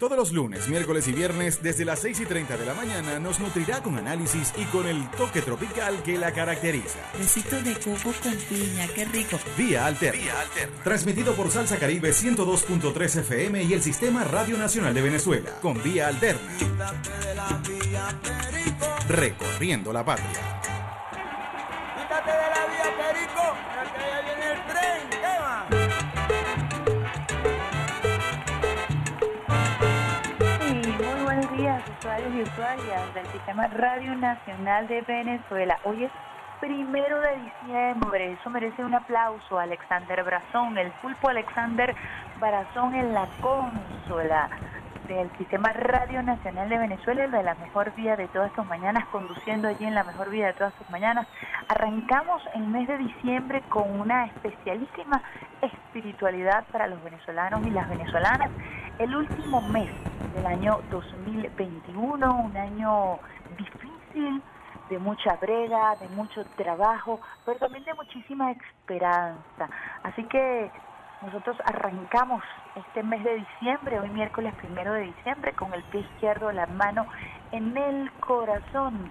Todos los lunes, miércoles y viernes, desde las 6 y 30 de la mañana, nos nutrirá con análisis y con el toque tropical que la caracteriza. Besitos de coco con piña, qué rico. Vía Alterna. Transmitido por Salsa Caribe 102.3 FM y el Sistema Radio Nacional de Venezuela. Con Vía Alterna. Recorriendo la patria. Quítate de la vía, Perico, que ya viene el tren, ¿qué usuarios y usuarias del Sistema Radio Nacional de Venezuela. Hoy es primero de diciembre, eso merece un aplauso. A Alexander Brazón, el pulpo Alexander Brazón en la consola del Sistema Radio Nacional de Venezuela, el de la mejor vida de todas tus mañanas, conduciendo allí en la mejor vida de todas tus mañanas. Arrancamos el mes de diciembre con una especialísima espiritualidad para los venezolanos y las venezolanas. El último mes del año 2021, un año difícil, de mucha brega, de mucho trabajo, pero también de muchísima esperanza. Así que nosotros arrancamos este mes de diciembre, hoy miércoles primero de diciembre, con el pie izquierdo, la mano en el corazón.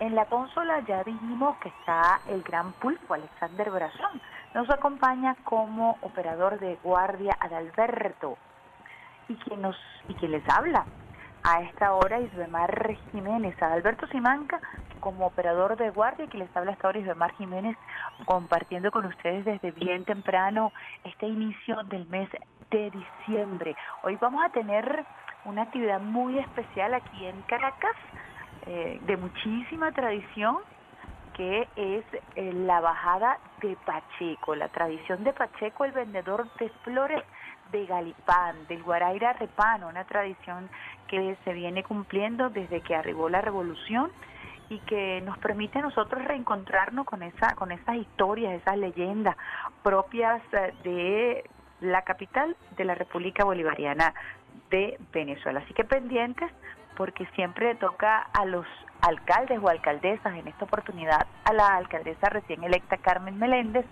En la consola ya dijimos que está el gran pulpo Alexander Brazón. Nos acompaña como operador de guardia Adalberto y quien nos y quien les habla a esta hora Isbemar Jiménez, Adalberto Simanca como operador de guardia, que les habla a esta hora Isbemar Jiménez, compartiendo con ustedes desde bien temprano este inicio del mes de diciembre. Hoy vamos a tener una actividad muy especial aquí en Caracas, eh, de muchísima tradición, que es eh, la bajada de Pacheco, la tradición de Pacheco, el vendedor de flores de Galipán, del Guaraira Repano, una tradición que se viene cumpliendo desde que arribó la revolución y que nos permite a nosotros reencontrarnos con esa con esas historias, esas leyendas propias eh, de la capital de la República Bolivariana de Venezuela. Así que pendientes porque siempre toca a los alcaldes o alcaldesas, en esta oportunidad a la alcaldesa recién electa Carmen Meléndez,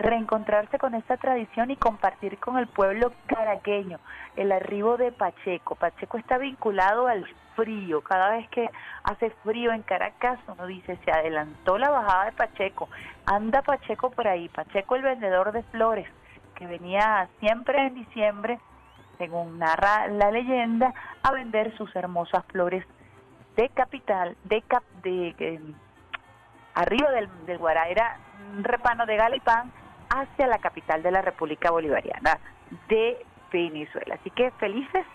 reencontrarse con esta tradición y compartir con el pueblo caraqueño el arribo de Pacheco. Pacheco está vinculado al frío. Cada vez que hace frío en Caracas, uno dice, se adelantó la bajada de Pacheco. Anda Pacheco por ahí. Pacheco el vendedor de flores, que venía siempre en diciembre, según narra la leyenda, a vender sus hermosas flores de capital, de, cap, de, eh, arriba del, del Guaraira Repano de Galipán hacia la capital de la República Bolivariana de Venezuela. Así que felices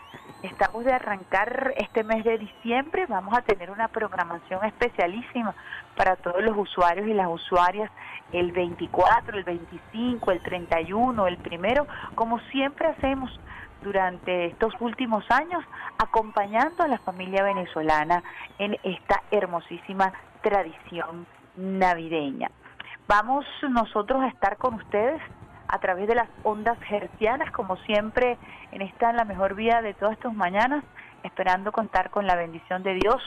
estamos de arrancar este mes de diciembre. Vamos a tener una programación especialísima para todos los usuarios y las usuarias el 24, el 25, el 31, el primero, como siempre hacemos durante estos últimos años, acompañando a la familia venezolana en esta hermosísima tradición navideña. Vamos nosotros a estar con ustedes a través de las ondas hercianas, como siempre, en esta la mejor vida de todas tus mañanas, esperando contar con la bendición de Dios,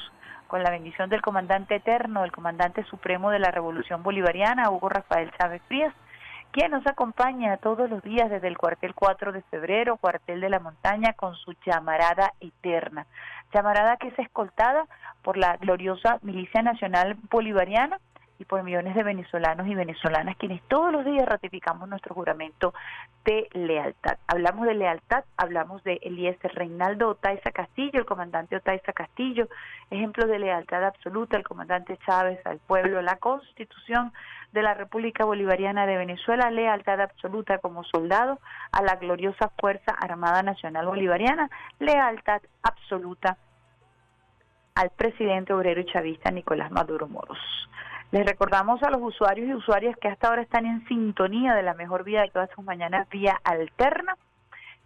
con la bendición del comandante eterno, el comandante supremo de la Revolución Bolivariana, Hugo Rafael Chávez Frías, quien nos acompaña todos los días desde el cuartel 4 de febrero, cuartel de la montaña, con su llamarada eterna. Llamarada que es escoltada por la gloriosa Milicia Nacional Bolivariana, y por millones de venezolanos y venezolanas quienes todos los días ratificamos nuestro juramento de lealtad. Hablamos de lealtad, hablamos de Eliezer Reinaldo Otaiza Castillo, el comandante Otaiza Castillo, ejemplo de lealtad absoluta, el comandante Chávez al pueblo, la constitución de la República Bolivariana de Venezuela, lealtad absoluta como soldado a la gloriosa Fuerza Armada Nacional Bolivariana, lealtad absoluta al presidente obrero y chavista Nicolás Maduro Moros Les recordamos a los usuarios y usuarias que hasta ahora están en sintonía de la mejor vida de todas sus mañanas vía alterna,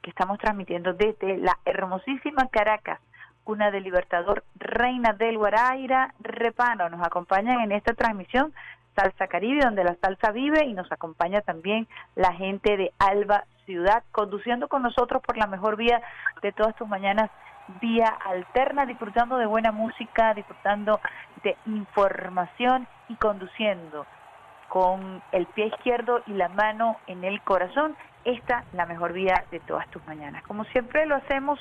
que estamos transmitiendo desde la hermosísima Caracas, una del Libertador Reina del Guaraira, Repano. Nos acompañan en esta transmisión Salsa Caribe, donde la salsa vive, y nos acompaña también la gente de Alba Ciudad, conduciendo con nosotros por la mejor vía de todas tus mañanas vía alterna, disfrutando de buena música, disfrutando de información y conduciendo con el pie izquierdo y la mano en el corazón, esta la mejor vía de todas tus mañanas. Como siempre lo hacemos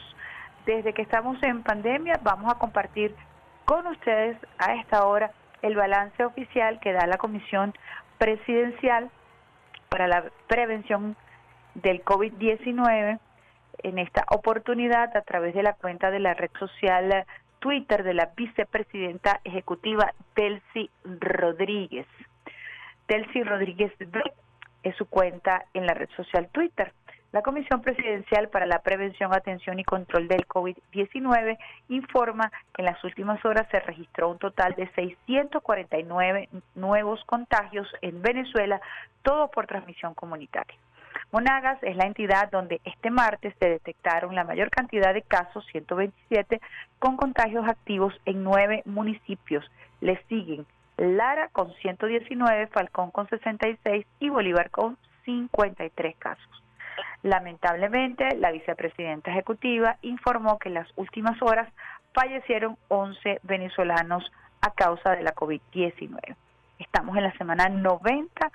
desde que estamos en pandemia, vamos a compartir con ustedes a esta hora el balance oficial que da la Comisión Presidencial para la Prevención del COVID-19 en esta oportunidad a través de la cuenta de la red social Twitter de la vicepresidenta ejecutiva Delcy Rodríguez. Delcy Rodríguez es su cuenta en la red social Twitter. La Comisión Presidencial para la Prevención, Atención y Control del COVID-19 informa que en las últimas horas se registró un total de 649 nuevos contagios en Venezuela, todo por transmisión comunitaria. Monagas es la entidad donde este martes se detectaron la mayor cantidad de casos, 127, con contagios activos en nueve municipios. Le siguen Lara con 119, Falcón con 66 y Bolívar con 53 casos. Lamentablemente, la vicepresidenta ejecutiva informó que en las últimas horas fallecieron 11 venezolanos a causa de la COVID-19. Estamos en la semana 90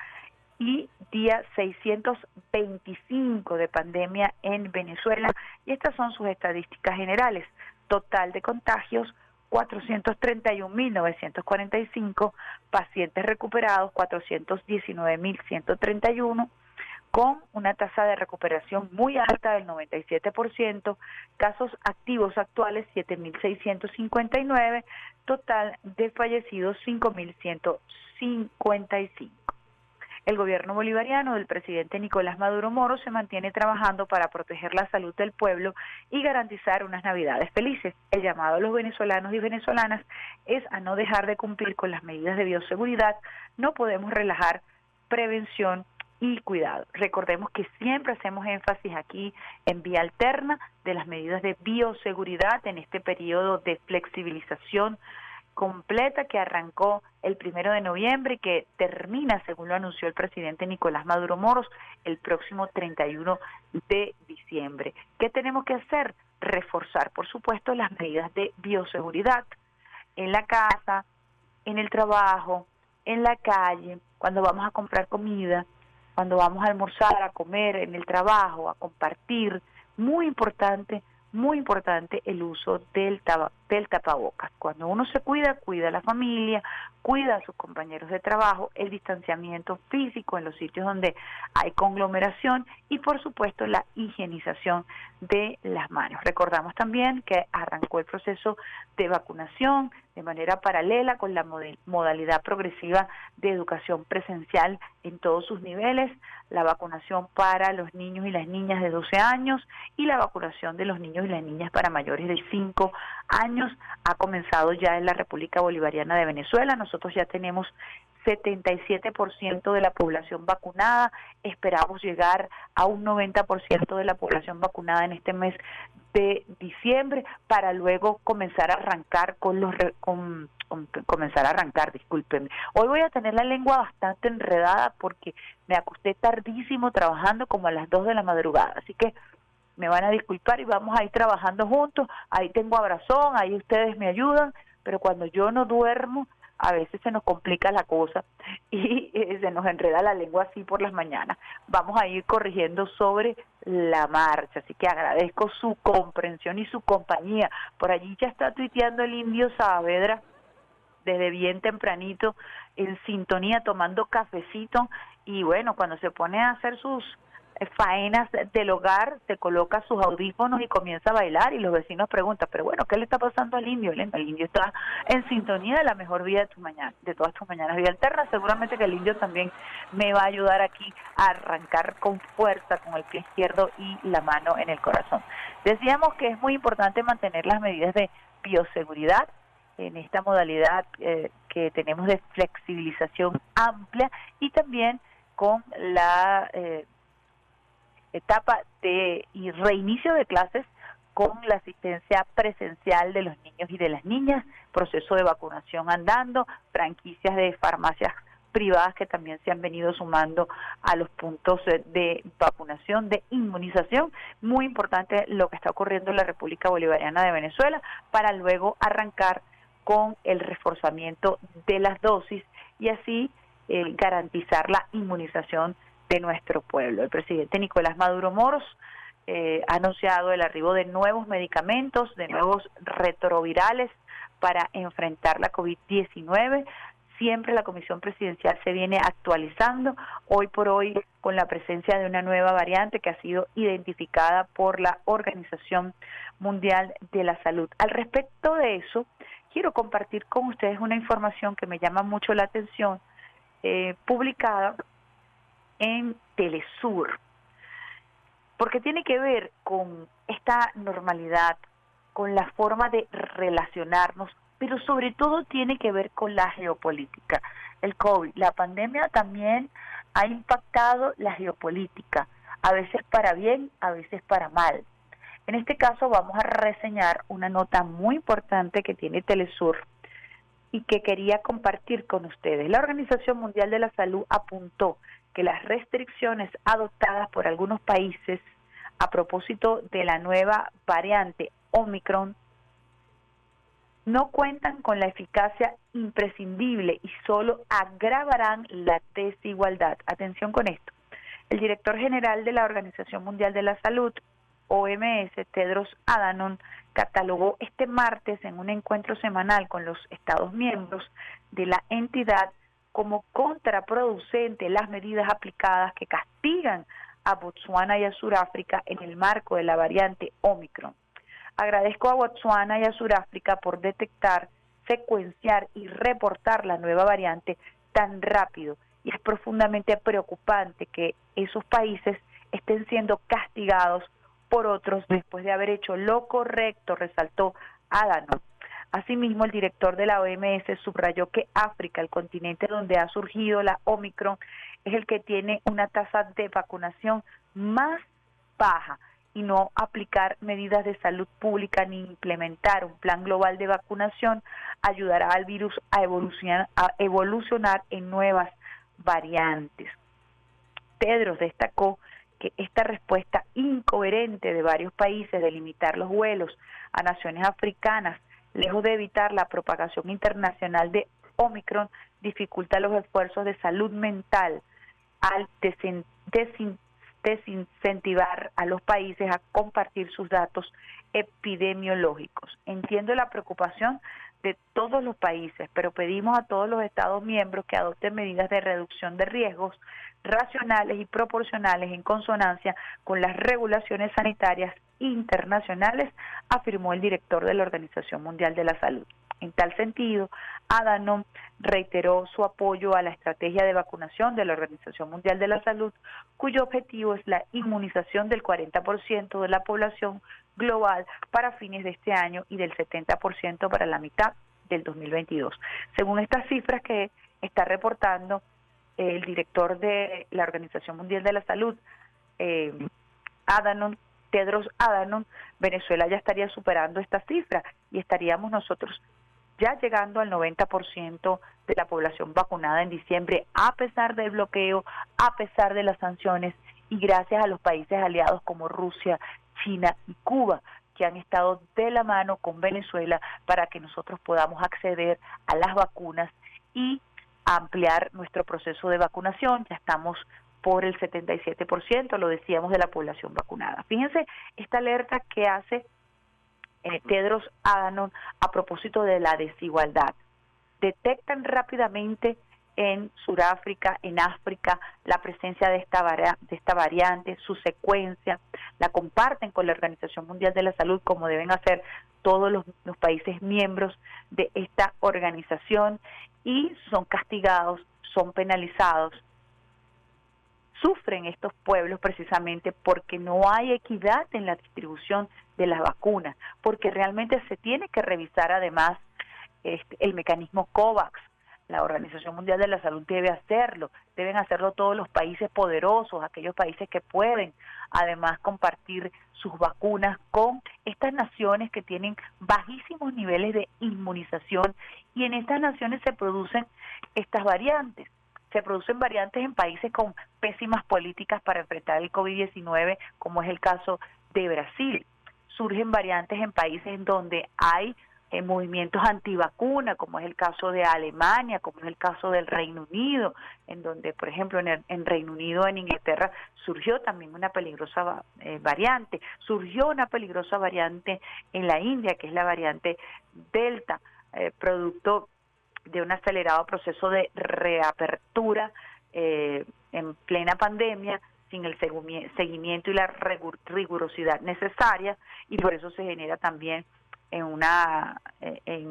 y día 625 de pandemia en Venezuela. Y estas son sus estadísticas generales. Total de contagios 431.945, pacientes recuperados 419.131 con una tasa de recuperación muy alta del 97%, casos activos actuales 7.659, total de fallecidos 5.155. El gobierno bolivariano del presidente Nicolás Maduro Moro se mantiene trabajando para proteger la salud del pueblo y garantizar unas navidades felices. El llamado a los venezolanos y venezolanas es a no dejar de cumplir con las medidas de bioseguridad. No podemos relajar prevención y cuidado. Recordemos que siempre hacemos énfasis aquí en vía alterna de las medidas de bioseguridad en este periodo de flexibilización completa que arrancó el primero de noviembre y que termina, según lo anunció el presidente Nicolás Maduro Moros, el próximo 31 de diciembre. ¿Qué tenemos que hacer? Reforzar, por supuesto, las medidas de bioseguridad en la casa, en el trabajo, en la calle, cuando vamos a comprar comida, cuando vamos a almorzar, a comer, en el trabajo, a compartir. Muy importante muy importante el uso del, del tapabocas. Cuando uno se cuida, cuida a la familia, cuida a sus compañeros de trabajo, el distanciamiento físico en los sitios donde hay conglomeración y por supuesto la higienización de las manos. Recordamos también que arrancó el proceso de vacunación de manera paralela con la modalidad progresiva de educación presencial en todos sus niveles, la vacunación para los niños y las niñas de 12 años y la vacunación de los niños y las niñas para mayores de 5 años ha comenzado ya en la República Bolivariana de Venezuela. Nosotros ya tenemos 77% de la población vacunada, esperamos llegar a un 90% de la población vacunada en este mes de diciembre para luego comenzar a arrancar con los con, comenzar a arrancar, discúlpenme. Hoy voy a tener la lengua bastante enredada porque me acosté tardísimo trabajando como a las 2 de la madrugada, así que me van a disculpar y vamos a ir trabajando juntos. Ahí tengo abrazón, ahí ustedes me ayudan, pero cuando yo no duermo, a veces se nos complica la cosa y eh, se nos enreda la lengua así por las mañanas. Vamos a ir corrigiendo sobre la marcha, así que agradezco su comprensión y su compañía. Por allí ya está tuiteando el indio Saavedra desde bien tempranito en sintonía tomando cafecito y bueno, cuando se pone a hacer sus faenas del hogar, se coloca sus audífonos y comienza a bailar y los vecinos preguntan, pero bueno, ¿qué le está pasando al indio? El indio está en sintonía de la mejor vida de tu mañana, de todas tus mañanas. Vida alterna, seguramente que el indio también me va a ayudar aquí a arrancar con fuerza con el pie izquierdo y la mano en el corazón. Decíamos que es muy importante mantener las medidas de bioseguridad en esta modalidad eh, que tenemos de flexibilización amplia y también con la eh, etapa de y reinicio de clases con la asistencia presencial de los niños y de las niñas, proceso de vacunación andando, franquicias de farmacias privadas que también se han venido sumando a los puntos de vacunación, de inmunización. Muy importante lo que está ocurriendo en la República Bolivariana de Venezuela para luego arrancar con el reforzamiento de las dosis y así eh, garantizar la inmunización de nuestro pueblo. El presidente Nicolás Maduro Moros eh, ha anunciado el arribo de nuevos medicamentos, de nuevos retrovirales para enfrentar la COVID-19. Siempre la Comisión Presidencial se viene actualizando, hoy por hoy con la presencia de una nueva variante que ha sido identificada por la Organización Mundial de la Salud. Al respecto de eso, quiero compartir con ustedes una información que me llama mucho la atención, eh, publicada en Telesur, porque tiene que ver con esta normalidad, con la forma de relacionarnos pero sobre todo tiene que ver con la geopolítica. El COVID, la pandemia también ha impactado la geopolítica, a veces para bien, a veces para mal. En este caso vamos a reseñar una nota muy importante que tiene Telesur y que quería compartir con ustedes. La Organización Mundial de la Salud apuntó que las restricciones adoptadas por algunos países a propósito de la nueva variante Omicron no cuentan con la eficacia imprescindible y solo agravarán la desigualdad. Atención con esto. El director general de la Organización Mundial de la Salud, OMS, Tedros Adhanom, catalogó este martes en un encuentro semanal con los Estados miembros de la entidad como contraproducente las medidas aplicadas que castigan a Botswana y a Sudáfrica en el marco de la variante Omicron. Agradezco a Botswana y a Sudáfrica por detectar, secuenciar y reportar la nueva variante tan rápido y es profundamente preocupante que esos países estén siendo castigados por otros después de haber hecho lo correcto, resaltó Adano. Asimismo, el director de la OMS subrayó que África, el continente donde ha surgido la Omicron, es el que tiene una tasa de vacunación más baja y no aplicar medidas de salud pública ni implementar un plan global de vacunación ayudará al virus a evolucionar, evolucionar en nuevas variantes. Tedros destacó que esta respuesta incoherente de varios países de limitar los vuelos a naciones africanas, lejos de evitar la propagación internacional de Omicron, dificulta los esfuerzos de salud mental al desin desincentivar a los países a compartir sus datos epidemiológicos. Entiendo la preocupación de todos los países, pero pedimos a todos los Estados miembros que adopten medidas de reducción de riesgos racionales y proporcionales en consonancia con las regulaciones sanitarias internacionales, afirmó el director de la Organización Mundial de la Salud. En tal sentido, Adanom reiteró su apoyo a la estrategia de vacunación de la Organización Mundial de la Salud, cuyo objetivo es la inmunización del 40% de la población global para fines de este año y del 70% para la mitad del 2022. Según estas cifras que está reportando el director de la Organización Mundial de la Salud, eh, Adanon, Tedros Adanon, Venezuela ya estaría superando esta cifra y estaríamos nosotros ya llegando al 90% de la población vacunada en diciembre, a pesar del bloqueo, a pesar de las sanciones y gracias a los países aliados como Rusia, China y Cuba, que han estado de la mano con Venezuela para que nosotros podamos acceder a las vacunas y ampliar nuestro proceso de vacunación. Ya estamos por el 77%, lo decíamos, de la población vacunada. Fíjense esta alerta que hace eh, Tedros Adhanom a propósito de la desigualdad. Detectan rápidamente en Sudáfrica, en África, la presencia de esta, de esta variante, su secuencia, la comparten con la Organización Mundial de la Salud como deben hacer todos los, los países miembros de esta organización y son castigados, son penalizados. Sufren estos pueblos precisamente porque no hay equidad en la distribución de las vacunas, porque realmente se tiene que revisar además este, el mecanismo COVAX la Organización Mundial de la Salud debe hacerlo, deben hacerlo todos los países poderosos, aquellos países que pueden además compartir sus vacunas con estas naciones que tienen bajísimos niveles de inmunización y en estas naciones se producen estas variantes. Se producen variantes en países con pésimas políticas para enfrentar el COVID-19, como es el caso de Brasil. Surgen variantes en países donde hay en movimientos antivacuna, como es el caso de Alemania, como es el caso del Reino Unido, en donde, por ejemplo, en, en Reino Unido, en Inglaterra, surgió también una peligrosa eh, variante, surgió una peligrosa variante en la India, que es la variante Delta, eh, producto de un acelerado proceso de reapertura eh, en plena pandemia, sin el seguimiento y la rigurosidad necesaria, y por eso se genera también en una eh,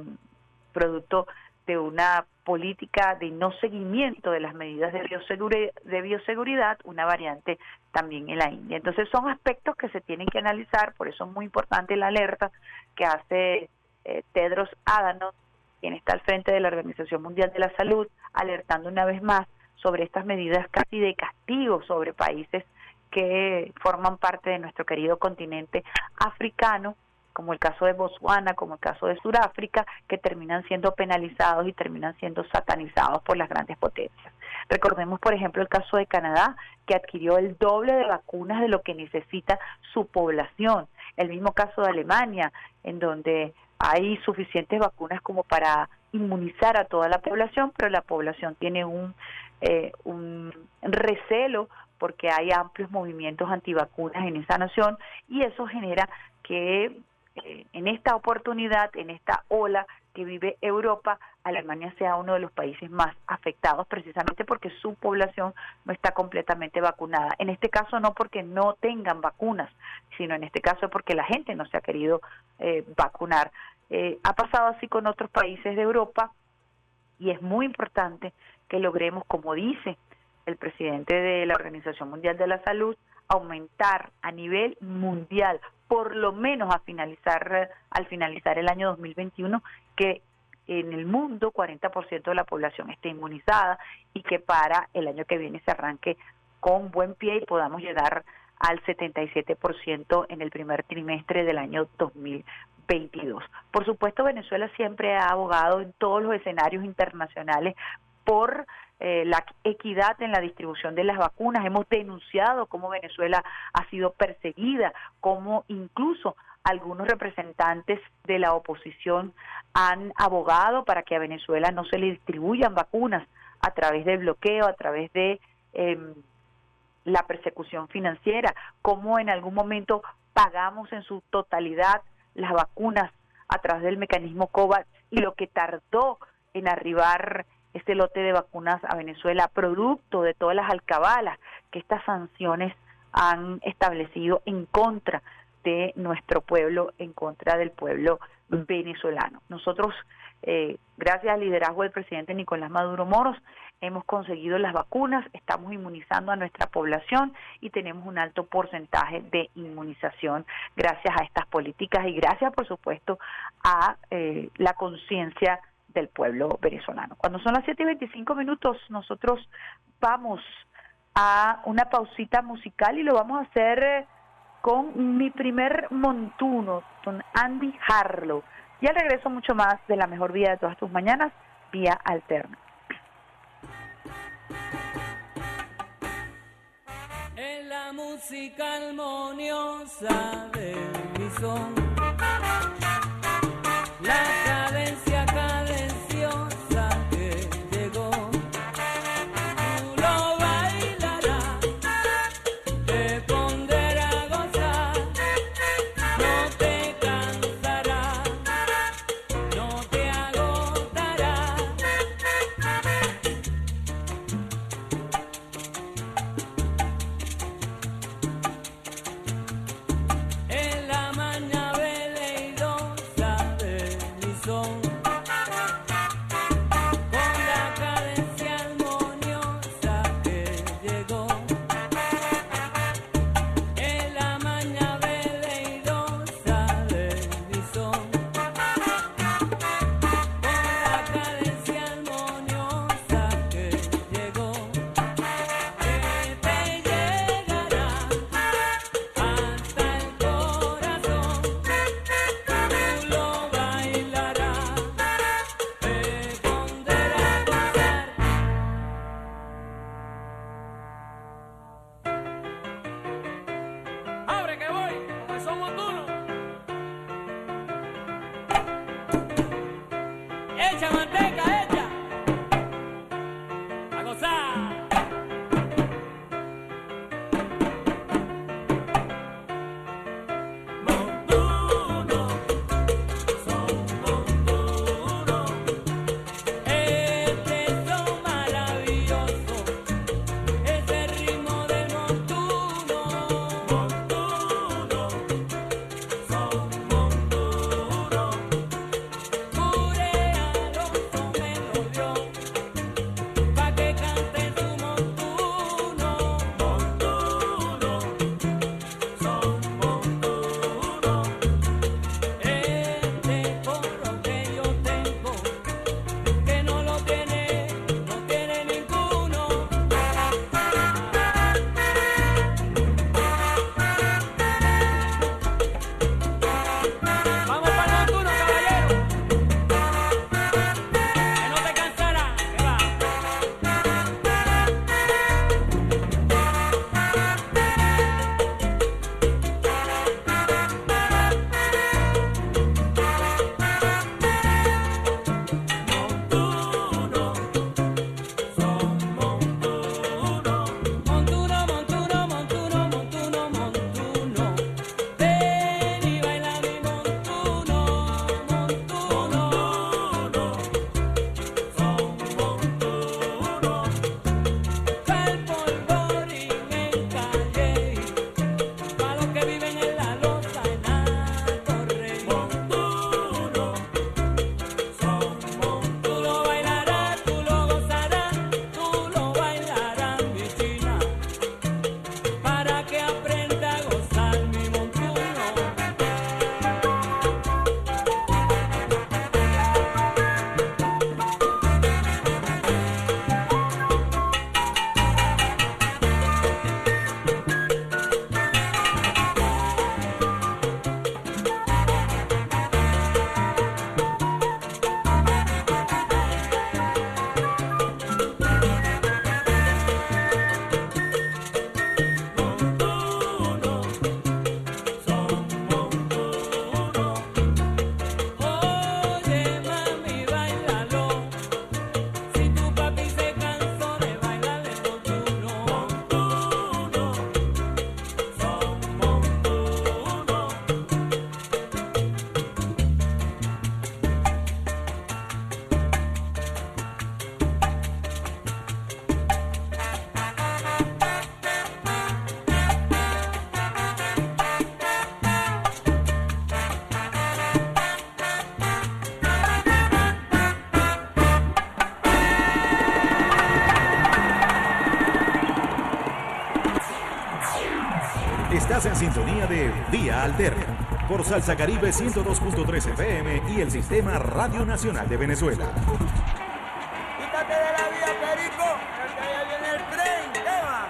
producto de una política de no seguimiento de las medidas de bioseguridad, de bioseguridad, una variante también en la India. Entonces son aspectos que se tienen que analizar, por eso es muy importante la alerta que hace eh, Tedros Adhanom, quien está al frente de la Organización Mundial de la Salud, alertando una vez más sobre estas medidas casi de castigo sobre países que forman parte de nuestro querido continente africano como el caso de Botswana, como el caso de Sudáfrica, que terminan siendo penalizados y terminan siendo satanizados por las grandes potencias. Recordemos, por ejemplo, el caso de Canadá, que adquirió el doble de vacunas de lo que necesita su población. El mismo caso de Alemania, en donde hay suficientes vacunas como para inmunizar a toda la población, pero la población tiene un, eh, un recelo porque hay amplios movimientos antivacunas en esa nación y eso genera que eh, en esta oportunidad, en esta ola que vive Europa, Alemania sea uno de los países más afectados precisamente porque su población no está completamente vacunada. En este caso no porque no tengan vacunas, sino en este caso porque la gente no se ha querido eh, vacunar. Eh, ha pasado así con otros países de Europa y es muy importante que logremos, como dice el presidente de la Organización Mundial de la Salud, aumentar a nivel mundial por lo menos a finalizar al finalizar el año 2021 que en el mundo 40% de la población esté inmunizada y que para el año que viene se arranque con buen pie y podamos llegar al 77% en el primer trimestre del año 2022. Por supuesto, Venezuela siempre ha abogado en todos los escenarios internacionales por eh, la equidad en la distribución de las vacunas. Hemos denunciado cómo Venezuela ha sido perseguida, cómo incluso algunos representantes de la oposición han abogado para que a Venezuela no se le distribuyan vacunas a través del bloqueo, a través de em, la persecución financiera, cómo en algún momento pagamos en su totalidad las vacunas a través del mecanismo COVAX y lo que tardó en arribar este lote de vacunas a Venezuela, producto de todas las alcabalas que estas sanciones han establecido en contra de nuestro pueblo, en contra del pueblo venezolano. Nosotros, eh, gracias al liderazgo del presidente Nicolás Maduro Moros, hemos conseguido las vacunas, estamos inmunizando a nuestra población y tenemos un alto porcentaje de inmunización gracias a estas políticas y gracias, por supuesto, a eh, la conciencia del pueblo venezolano. Cuando son las 7 y 25 minutos, nosotros vamos a una pausita musical y lo vamos a hacer eh, con mi primer montuno, con Andy Harlow. Y al regreso mucho más de la mejor vida de todas tus mañanas, vía alterna. En la música armoniosa de mi Alterna por Salsa Caribe 102.3 FM y el Sistema Radio Nacional de Venezuela. Quítate de la vía, Perico, que allá viene el tren, ¿qué va?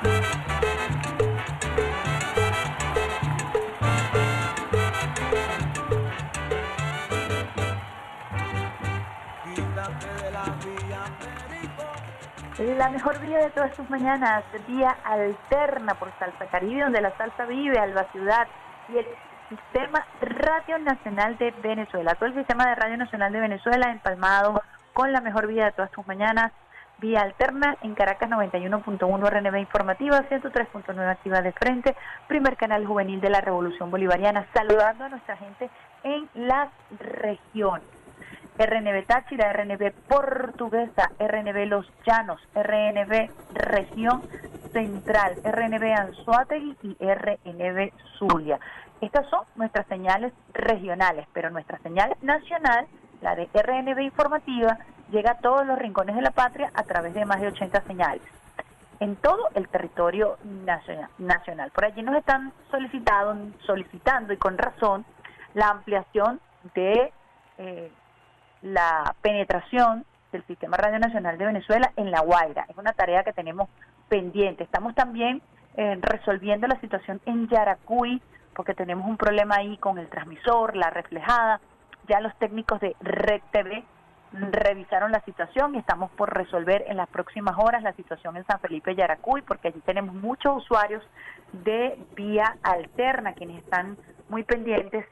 Quítate de la vía, Perico. La mejor vía de todas tus mañanas, vía alterna por Salsa Caribe, donde la salsa vive, Alba Ciudad y el Sistema Radio Nacional de Venezuela. Todo el Sistema de Radio Nacional de Venezuela empalmado con la mejor vía de todas tus mañanas, vía alterna en Caracas 91.1 RNB informativa, 103.9 activa de frente, primer canal juvenil de la Revolución Bolivariana, saludando a nuestra gente en las regiones. RNB Táchira, RNB Portuguesa, RNB Los Llanos, RNB Región Central, RNB Anzuategui y RNB Zulia. Estas son nuestras señales regionales, pero nuestra señal nacional, la de RNB Informativa, llega a todos los rincones de la patria a través de más de 80 señales en todo el territorio nacional. Por allí nos están solicitado, solicitando y con razón la ampliación de eh, la penetración del Sistema Radio Nacional de Venezuela en La Guaira. Es una tarea que tenemos pendiente. Estamos también eh, resolviendo la situación en Yaracuy, porque tenemos un problema ahí con el transmisor, la reflejada. Ya los técnicos de Red TV revisaron la situación y estamos por resolver en las próximas horas la situación en San Felipe Yaracuy, porque allí tenemos muchos usuarios de vía alterna, quienes están muy pendientes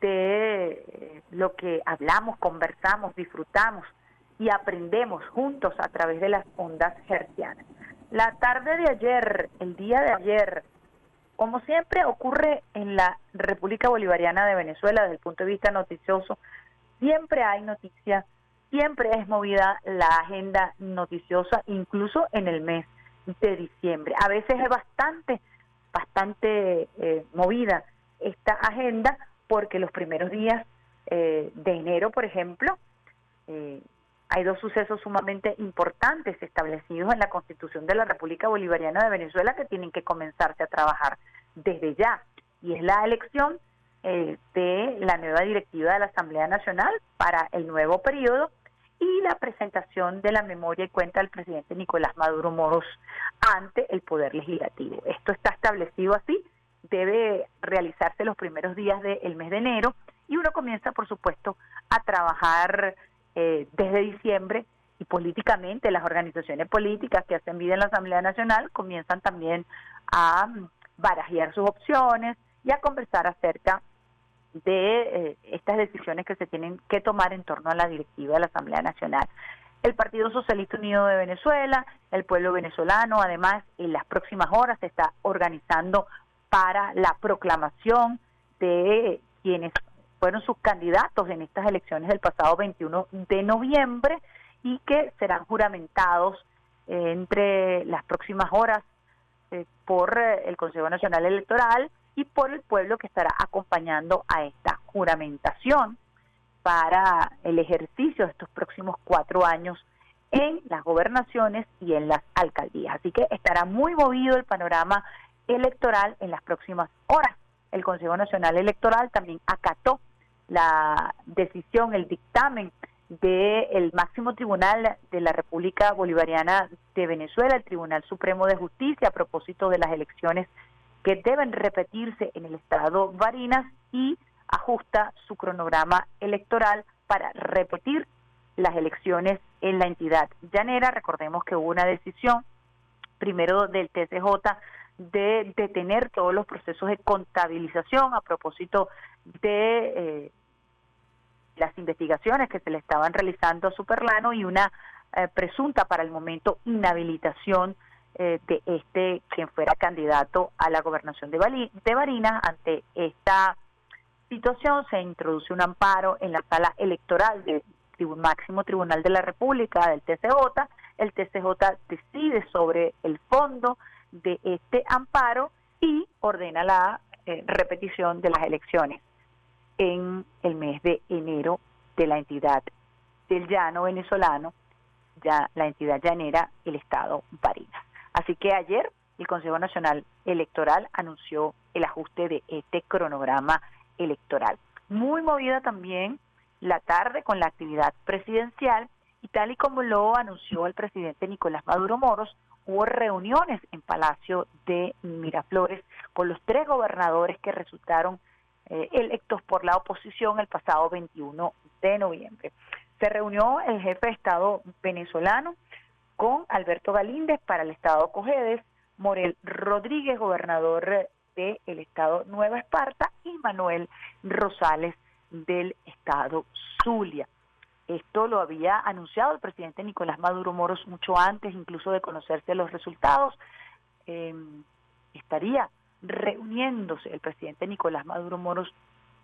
de eh, lo que hablamos, conversamos, disfrutamos y aprendemos juntos a través de las ondas hercianas. La tarde de ayer, el día de ayer, como siempre ocurre en la República Bolivariana de Venezuela desde el punto de vista noticioso, siempre hay noticias, siempre es movida la agenda noticiosa, incluso en el mes de diciembre. A veces es bastante, bastante eh, movida esta agenda porque los primeros días eh, de enero, por ejemplo, eh, hay dos sucesos sumamente importantes establecidos en la Constitución de la República Bolivariana de Venezuela que tienen que comenzarse a trabajar desde ya. Y es la elección eh, de la nueva directiva de la Asamblea Nacional para el nuevo periodo y la presentación de la memoria y cuenta del presidente Nicolás Maduro Moros ante el Poder Legislativo. Esto está establecido así, debe realizarse los primeros días del mes de enero y uno comienza, por supuesto, a trabajar eh, desde diciembre y políticamente las organizaciones políticas que hacen vida en la Asamblea Nacional comienzan también a mm, barajear sus opciones y a conversar acerca de eh, estas decisiones que se tienen que tomar en torno a la directiva de la Asamblea Nacional. El Partido Socialista Unido de Venezuela, el pueblo venezolano, además, en las próximas horas se está organizando para la proclamación de quienes fueron sus candidatos en estas elecciones del pasado 21 de noviembre y que serán juramentados eh, entre las próximas horas eh, por eh, el Consejo Nacional Electoral y por el pueblo que estará acompañando a esta juramentación para el ejercicio de estos próximos cuatro años en las gobernaciones y en las alcaldías. Así que estará muy movido el panorama electoral en las próximas horas. El Consejo Nacional Electoral también acató la decisión, el dictamen del máximo tribunal de la República Bolivariana de Venezuela, el Tribunal Supremo de Justicia, a propósito de las elecciones que deben repetirse en el estado Barinas y ajusta su cronograma electoral para repetir las elecciones en la entidad llanera. Recordemos que hubo una decisión primero del TCJ de detener todos los procesos de contabilización a propósito de eh, las investigaciones que se le estaban realizando a Superlano y una eh, presunta para el momento inhabilitación eh, de este quien fuera candidato a la gobernación de, de Barinas. Ante esta situación se introduce un amparo en la sala electoral del máximo tribunal de la República, del TCJ. El TCJ decide sobre el fondo de este amparo y ordena la eh, repetición de las elecciones en el mes de enero de la entidad del llano venezolano, ya la entidad llanera, el estado Barinas. Así que ayer el Consejo Nacional Electoral anunció el ajuste de este cronograma electoral. Muy movida también la tarde con la actividad presidencial y tal y como lo anunció el presidente Nicolás Maduro Moros, hubo reuniones en Palacio de Miraflores con los tres gobernadores que resultaron eh, electos por la oposición el pasado 21 de noviembre. Se reunió el jefe de Estado venezolano con Alberto Galíndez para el Estado Cojedes, Morel Rodríguez, gobernador del Estado Nueva Esparta, y Manuel Rosales del Estado Zulia. Esto lo había anunciado el presidente Nicolás Maduro Moros mucho antes incluso de conocerse los resultados. Em, estaría reuniéndose el presidente Nicolás Maduro Moros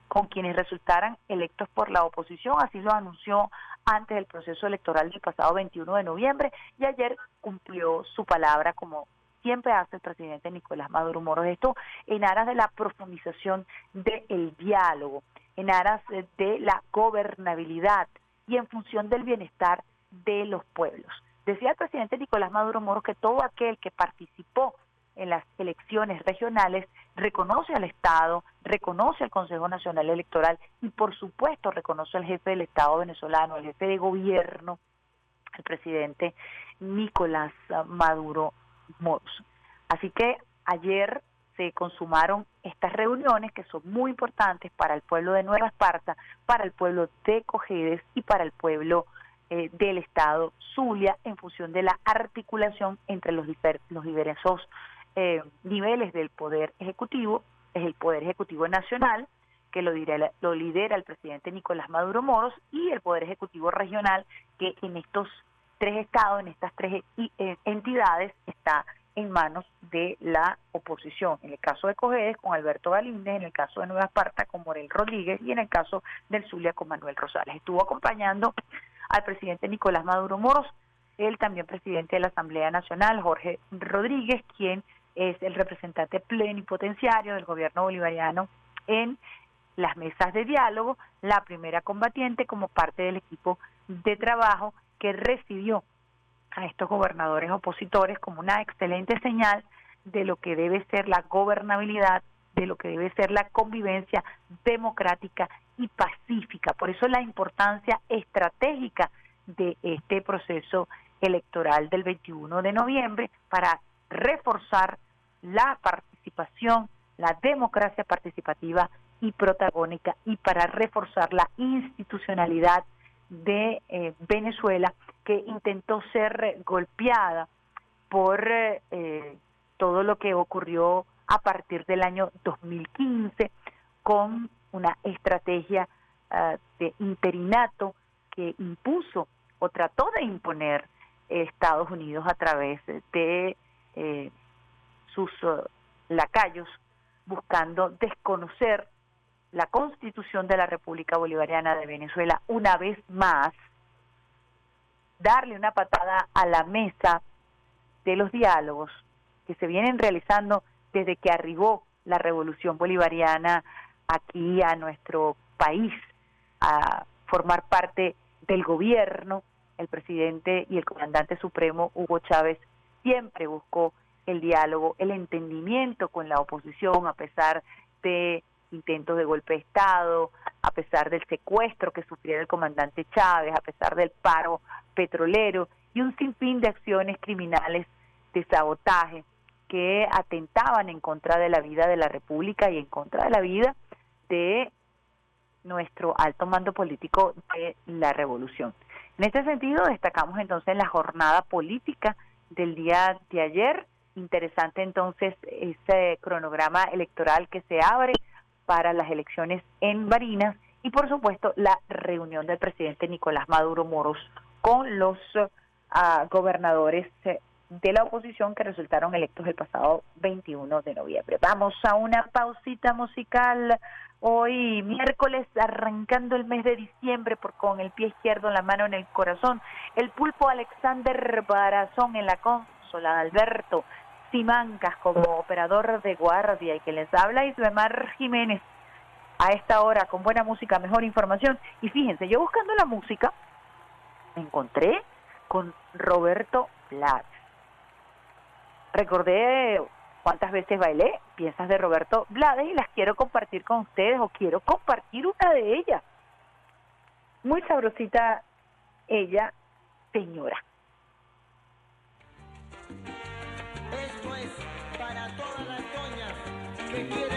con quienes resultaran electos por la oposición, así lo anunció antes del proceso electoral del pasado 21 de noviembre y ayer cumplió su palabra como siempre hace el presidente Nicolás Maduro Moros, esto en aras de la profundización del diálogo, en aras de la gobernabilidad, y en función del bienestar de los pueblos. Decía el presidente Nicolás Maduro Moro que todo aquel que participó en las elecciones regionales reconoce al Estado, reconoce al Consejo Nacional Electoral y por supuesto reconoce al jefe del Estado venezolano, al jefe de gobierno, el presidente Nicolás Maduro Moros. Así que ayer se consumaron estas reuniones que son muy importantes para el pueblo de Nueva Esparta, para el pueblo de Cojedes y para el pueblo eh, del Estado Zulia en función de la articulación entre los, los diversos eh, niveles del Poder Ejecutivo, es el Poder Ejecutivo Nacional, que lo lidera, lo lidera el presidente Nicolás Maduro Moros y el Poder Ejecutivo Regional, que en estos tres estados, en estas tres eh, entidades, está en manos de la oposición. En el caso de Cogedes con Alberto Galíndez, en el caso de Nueva Esparta con Morel Rodríguez y en el caso del Zulia con Manuel Rosales. Estuvo acompañando al presidente Nicolás Maduro Moros, el también presidente de la Asamblea Nacional, Jorge Rodríguez, quien es el representante plenipotenciario del gobierno bolivariano en las mesas de diálogo, la primera combatiente como parte del equipo de trabajo que recibió a estos gobernadores opositores como una excelente señal de lo que debe ser la gobernabilidad, de lo que debe ser la convivencia democrática y pacífica. Por eso la importancia estratégica de este proceso electoral del 21 de noviembre para reforzar la participación, la democracia participativa y protagónica y para reforzar la institucionalidad de eh, Venezuela que intentó ser golpeada por eh, todo lo que ocurrió a partir del año 2015 con una estrategia ah, de interinato que impuso o trató de imponer Estados Unidos a través de eh, sus uh, lacayos buscando desconocer la constitución de la República Bolivariana de Venezuela una vez más, darle una patada a la mesa de los diálogos que se vienen realizando desde que arribó la revolución bolivariana aquí a nuestro país a formar parte del gobierno, el presidente y el comandante supremo Hugo Chávez siempre buscó el diálogo, el entendimiento con la oposición a pesar de intentos de golpe de Estado, a pesar del secuestro que sufriera el comandante Chávez, a pesar del paro petrolero y un sinfín de acciones criminales de sabotaje que atentaban en contra de la vida de la República y en contra de la vida de nuestro alto mando político de la revolución. En este sentido, destacamos entonces la jornada política del día de ayer. Interesante entonces ese cronograma electoral que se abre para las elecciones en Barinas y por supuesto la reunión del presidente Nicolás Maduro Moros con los ah, gobernadores eh, de la oposición que resultaron electos el pasado 21 de noviembre. Vamos a una pausita musical hoy miércoles arrancando el mes de diciembre por con el pie izquierdo la mano en el corazón el pulpo Alexander Barazón en la consola Alberto Simancas como operador de guardia y que les habla Isbemar Jiménez a esta hora con buena música, mejor información. Y fíjense, yo buscando la música me encontré con Roberto Blades. Recordé cuántas veces bailé piezas de Roberto Blades y las quiero compartir con ustedes o quiero compartir una de ellas. Muy sabrosita ella, señora. Que quieren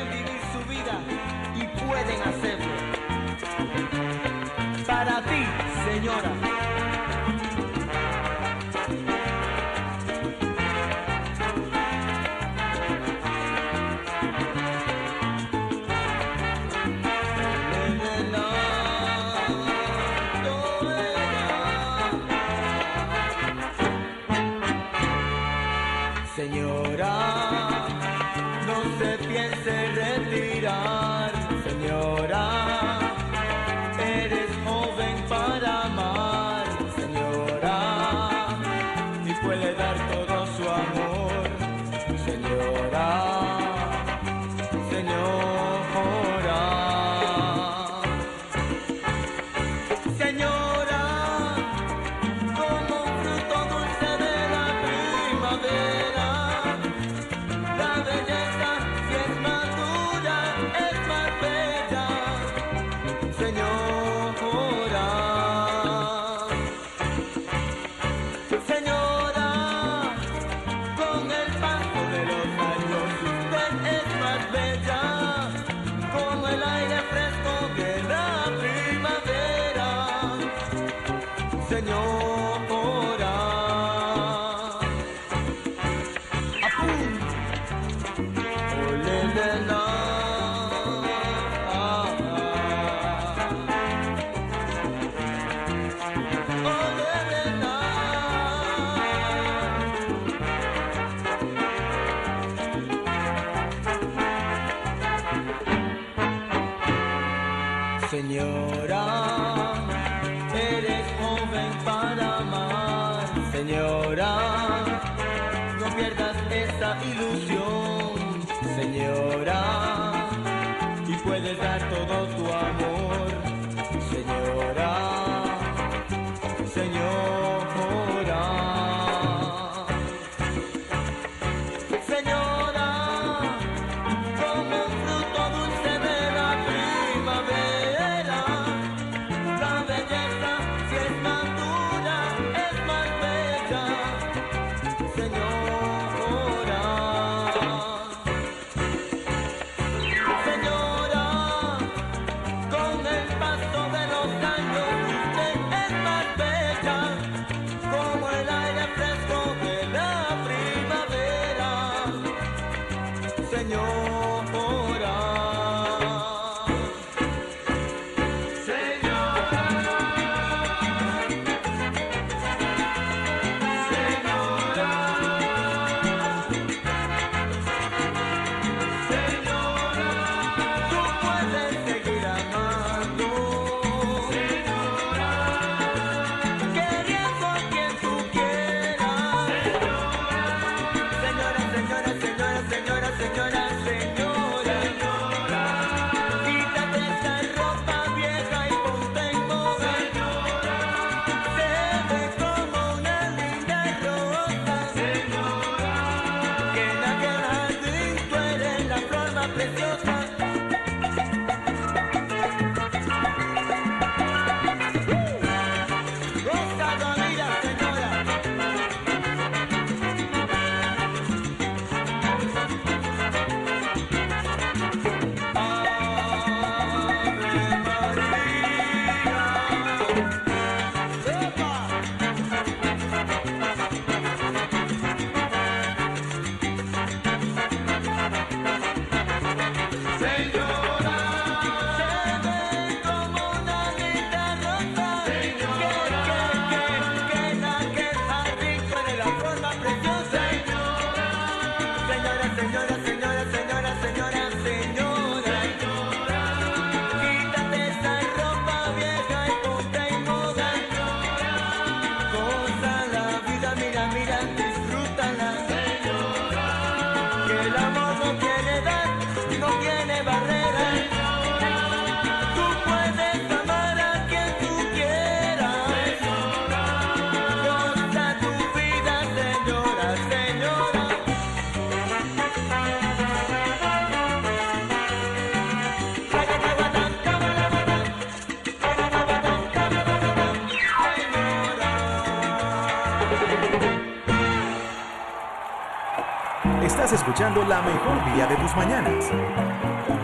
la mejor vía de tus mañanas.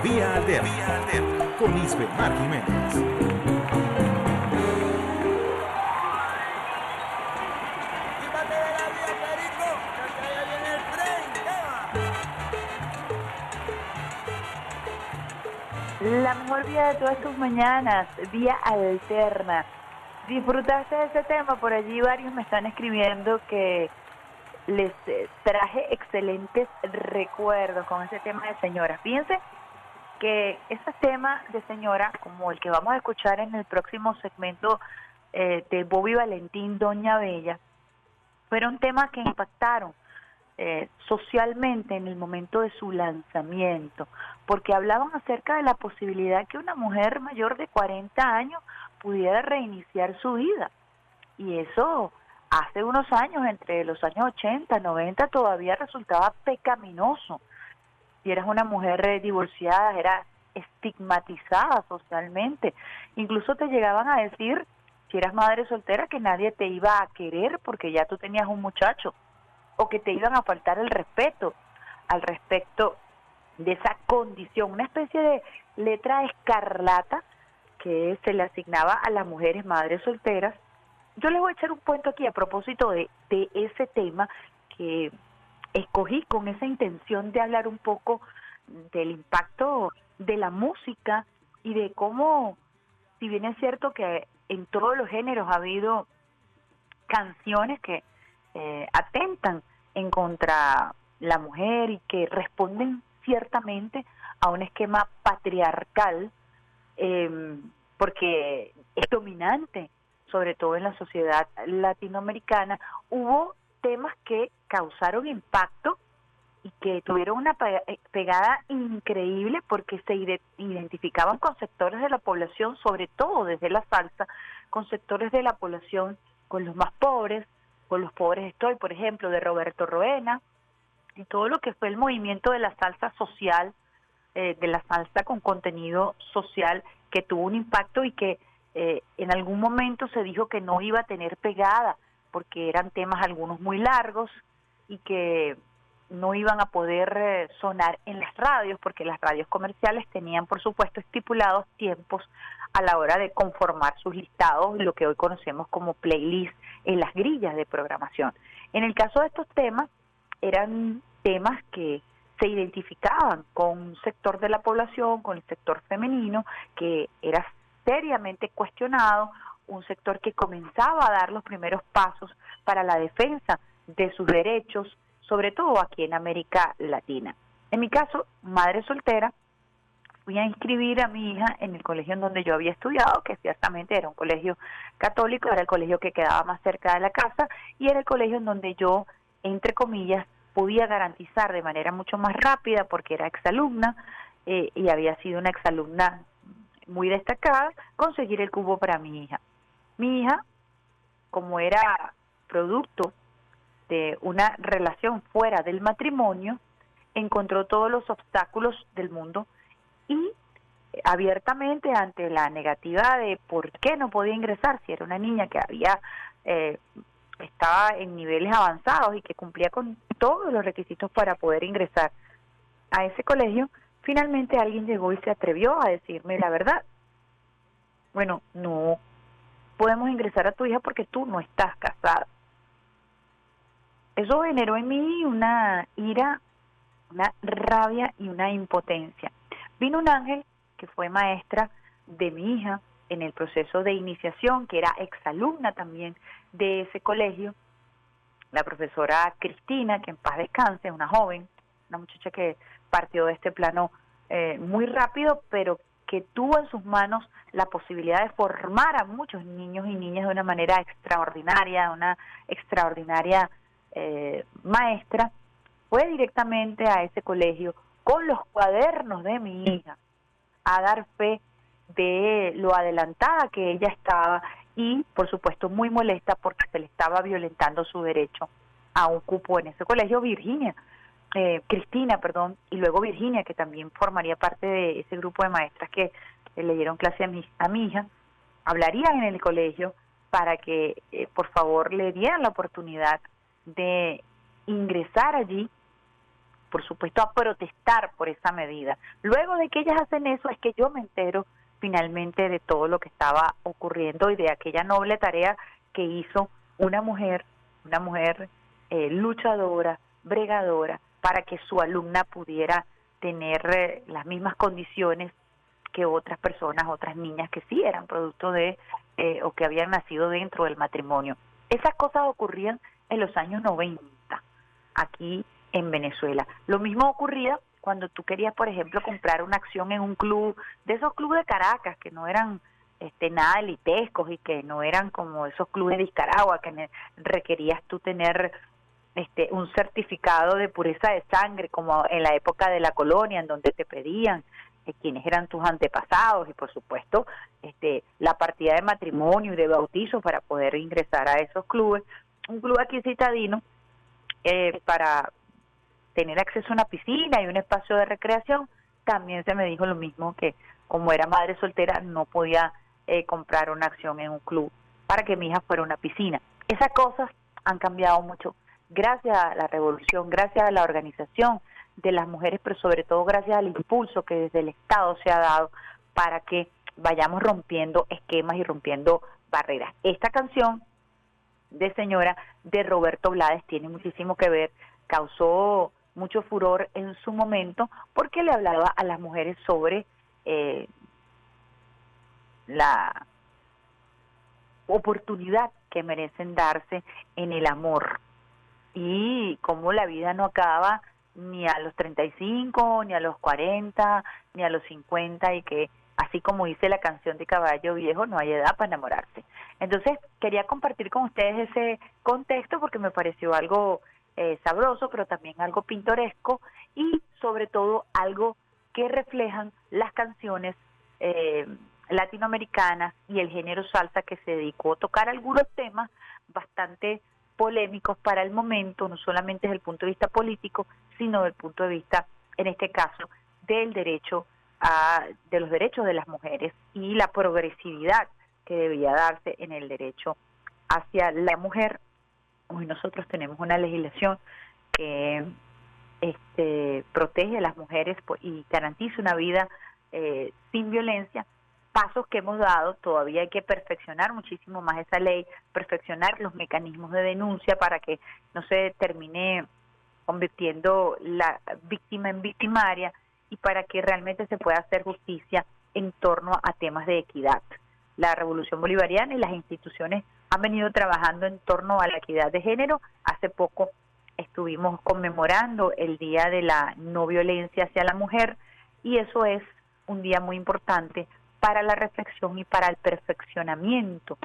Vía Alterna. Con Isbe Mar Jiménez. La mejor vida de todas tus mañanas, vía alterna. ¿Disfrutaste de ese tema? Por allí varios me están escribiendo que les eh, traje excelentes recuerdos con ese tema de señora. Fíjense que ese tema de señora, como el que vamos a escuchar en el próximo segmento eh, de Bobby Valentín, Doña Bella, fueron temas que impactaron eh, socialmente en el momento de su lanzamiento, porque hablaban acerca de la posibilidad que una mujer mayor de 40 años pudiera reiniciar su vida. Y eso hace unos años, entre los años 80, 90, todavía resultaba pecaminoso. Si eras una mujer divorciada, era estigmatizada socialmente. Incluso te llegaban a decir, si eras madre soltera, que nadie te iba a querer porque ya tú tenías un muchacho o que te iban a faltar el respeto al respecto de esa condición, una especie de letra escarlata que se le asignaba a las mujeres madres solteras. Yo les voy a echar un cuento aquí a propósito de, de ese tema que escogí con esa intención de hablar un poco del impacto de la música y de cómo, si bien es cierto que en todos los géneros ha habido canciones que eh, atentan en contra la mujer y que responden ciertamente a un esquema patriarcal eh, porque es dominante sobre todo en la sociedad latinoamericana hubo temas que causaron impacto y que tuvieron una eh, pegada increíble porque se ide- identificaban con sectores de la población, sobre todo desde la salsa, con sectores de la población, con los más pobres, con los pobres estoy, por ejemplo, de Roberto Roena, y todo lo que fue el movimiento de la salsa social, eh, de la salsa con contenido social, que tuvo un impacto y que eh, en algún momento se dijo que no iba a tener pegada, porque eran temas algunos muy largos y que no iban a poder eh, sonar en las radios, porque las radios comerciales tenían, por supuesto, estipulados tiempos a la hora de conformar sus listados, lo que hoy conocemos como playlist en las grillas de programación. En el caso de estos temas, eran temas que se identificaban con un sector de la población, con el sector femenino, que era seriamente cuestionado, un sector que comenzaba a dar los primeros pasos para la defensa de sus derechos, sobre todo aquí en América Latina. En mi caso, madre soltera, fui a inscribir a mi hija en el colegio en donde yo había estudiado, que ciertamente era un colegio católico, era el colegio que quedaba más cerca de la casa y era el colegio en donde yo, entre comillas, podía garantizar de manera mucho más rápida, porque era exalumna eh, y había sido una exalumna muy destacada, conseguir el cubo para mi hija. Mi hija, como era producto de una relación fuera del matrimonio, encontró todos los obstáculos del mundo y abiertamente ante la negativa de por qué no podía ingresar si era una niña que había eh, estaba en niveles avanzados y que cumplía con todos los requisitos para poder ingresar a ese colegio, finalmente alguien llegó y se atrevió a decirme la verdad. Bueno, no podemos ingresar a tu hija porque tú no estás casada. Eso generó en mí una ira, una rabia y una impotencia. Vino un ángel que fue maestra de mi hija en el proceso de iniciación, que era exalumna también de ese colegio, la profesora Cristina, que en paz descanse, una joven, una muchacha que partió de este plano eh, muy rápido, pero que tuvo en sus manos la posibilidad de formar a muchos niños y niñas de una manera extraordinaria, una extraordinaria eh, maestra, fue directamente a ese colegio con los cuadernos de mi hija a dar fe de lo adelantada que ella estaba y, por supuesto, muy molesta porque se le estaba violentando su derecho a un cupo en ese colegio, Virginia, eh, Cristina, perdón, y luego Virginia, que también formaría parte de ese grupo de maestras que eh, le dieron clase a mi, a mi hija, hablarían en el colegio para que, eh, por favor, le dieran la oportunidad de ingresar allí por supuesto, a protestar por esa medida. Luego de que ellas hacen eso es que yo me entero finalmente de todo lo que estaba ocurriendo y de aquella noble tarea que hizo una mujer, una mujer eh, luchadora, bregadora, para que su alumna pudiera tener eh, las mismas condiciones que otras personas, otras niñas que sí eran producto de eh, o que habían nacido dentro del matrimonio. Esas cosas ocurrían en los años 90 aquí en Venezuela. Lo mismo ocurría cuando tú querías, por ejemplo, comprar una acción en un club, de esos clubes de Caracas, que no eran este, nada elitescos y que no eran como esos clubes de Nicaragua, que requerías tú tener este, un certificado de pureza de sangre, como en la época de la colonia, en donde te pedían eh, quiénes eran tus antepasados y, por supuesto, este, la partida de matrimonio y de bautizo para poder ingresar a esos clubes. Un club aquí citadino eh, para tener acceso a una piscina y un espacio de recreación, también se me dijo lo mismo que como era madre soltera no podía eh, comprar una acción en un club para que mi hija fuera una piscina. Esas cosas han cambiado mucho gracias a la revolución, gracias a la organización de las mujeres, pero sobre todo gracias al impulso que desde el Estado se ha dado para que vayamos rompiendo esquemas y rompiendo barreras. Esta canción de señora de Roberto Blades tiene muchísimo que ver, causó mucho furor en su momento porque le hablaba a las mujeres sobre eh, la oportunidad que merecen darse en el amor y cómo la vida no acaba ni a los 35, ni a los 40, ni a los 50 y que así como dice la canción de Caballo Viejo, no hay edad para enamorarse. Entonces, quería compartir con ustedes ese contexto porque me pareció algo eh, sabroso, pero también algo pintoresco y sobre todo algo que reflejan las canciones eh, latinoamericanas y el género salsa que se dedicó a tocar algunos temas bastante polémicos para el momento, no solamente desde el punto de vista político, sino desde el punto de vista, en este caso, del derecho a, de los derechos de las mujeres y la progresividad que debía darse en el derecho hacia la mujer. Hoy nosotros tenemos una legislación que este, protege a las mujeres y garantiza una vida eh, sin violencia, pasos que hemos dado, todavía hay que perfeccionar muchísimo más esa ley, perfeccionar los mecanismos de denuncia para que no se termine convirtiendo la víctima en victimaria y para que realmente se pueda hacer justicia en torno a temas de equidad. La revolución bolivariana y las instituciones han venido trabajando en torno a la equidad de género. Hace poco estuvimos conmemorando el Día de la No Violencia hacia la Mujer y eso es un día muy importante para la reflexión y para el perfeccionamiento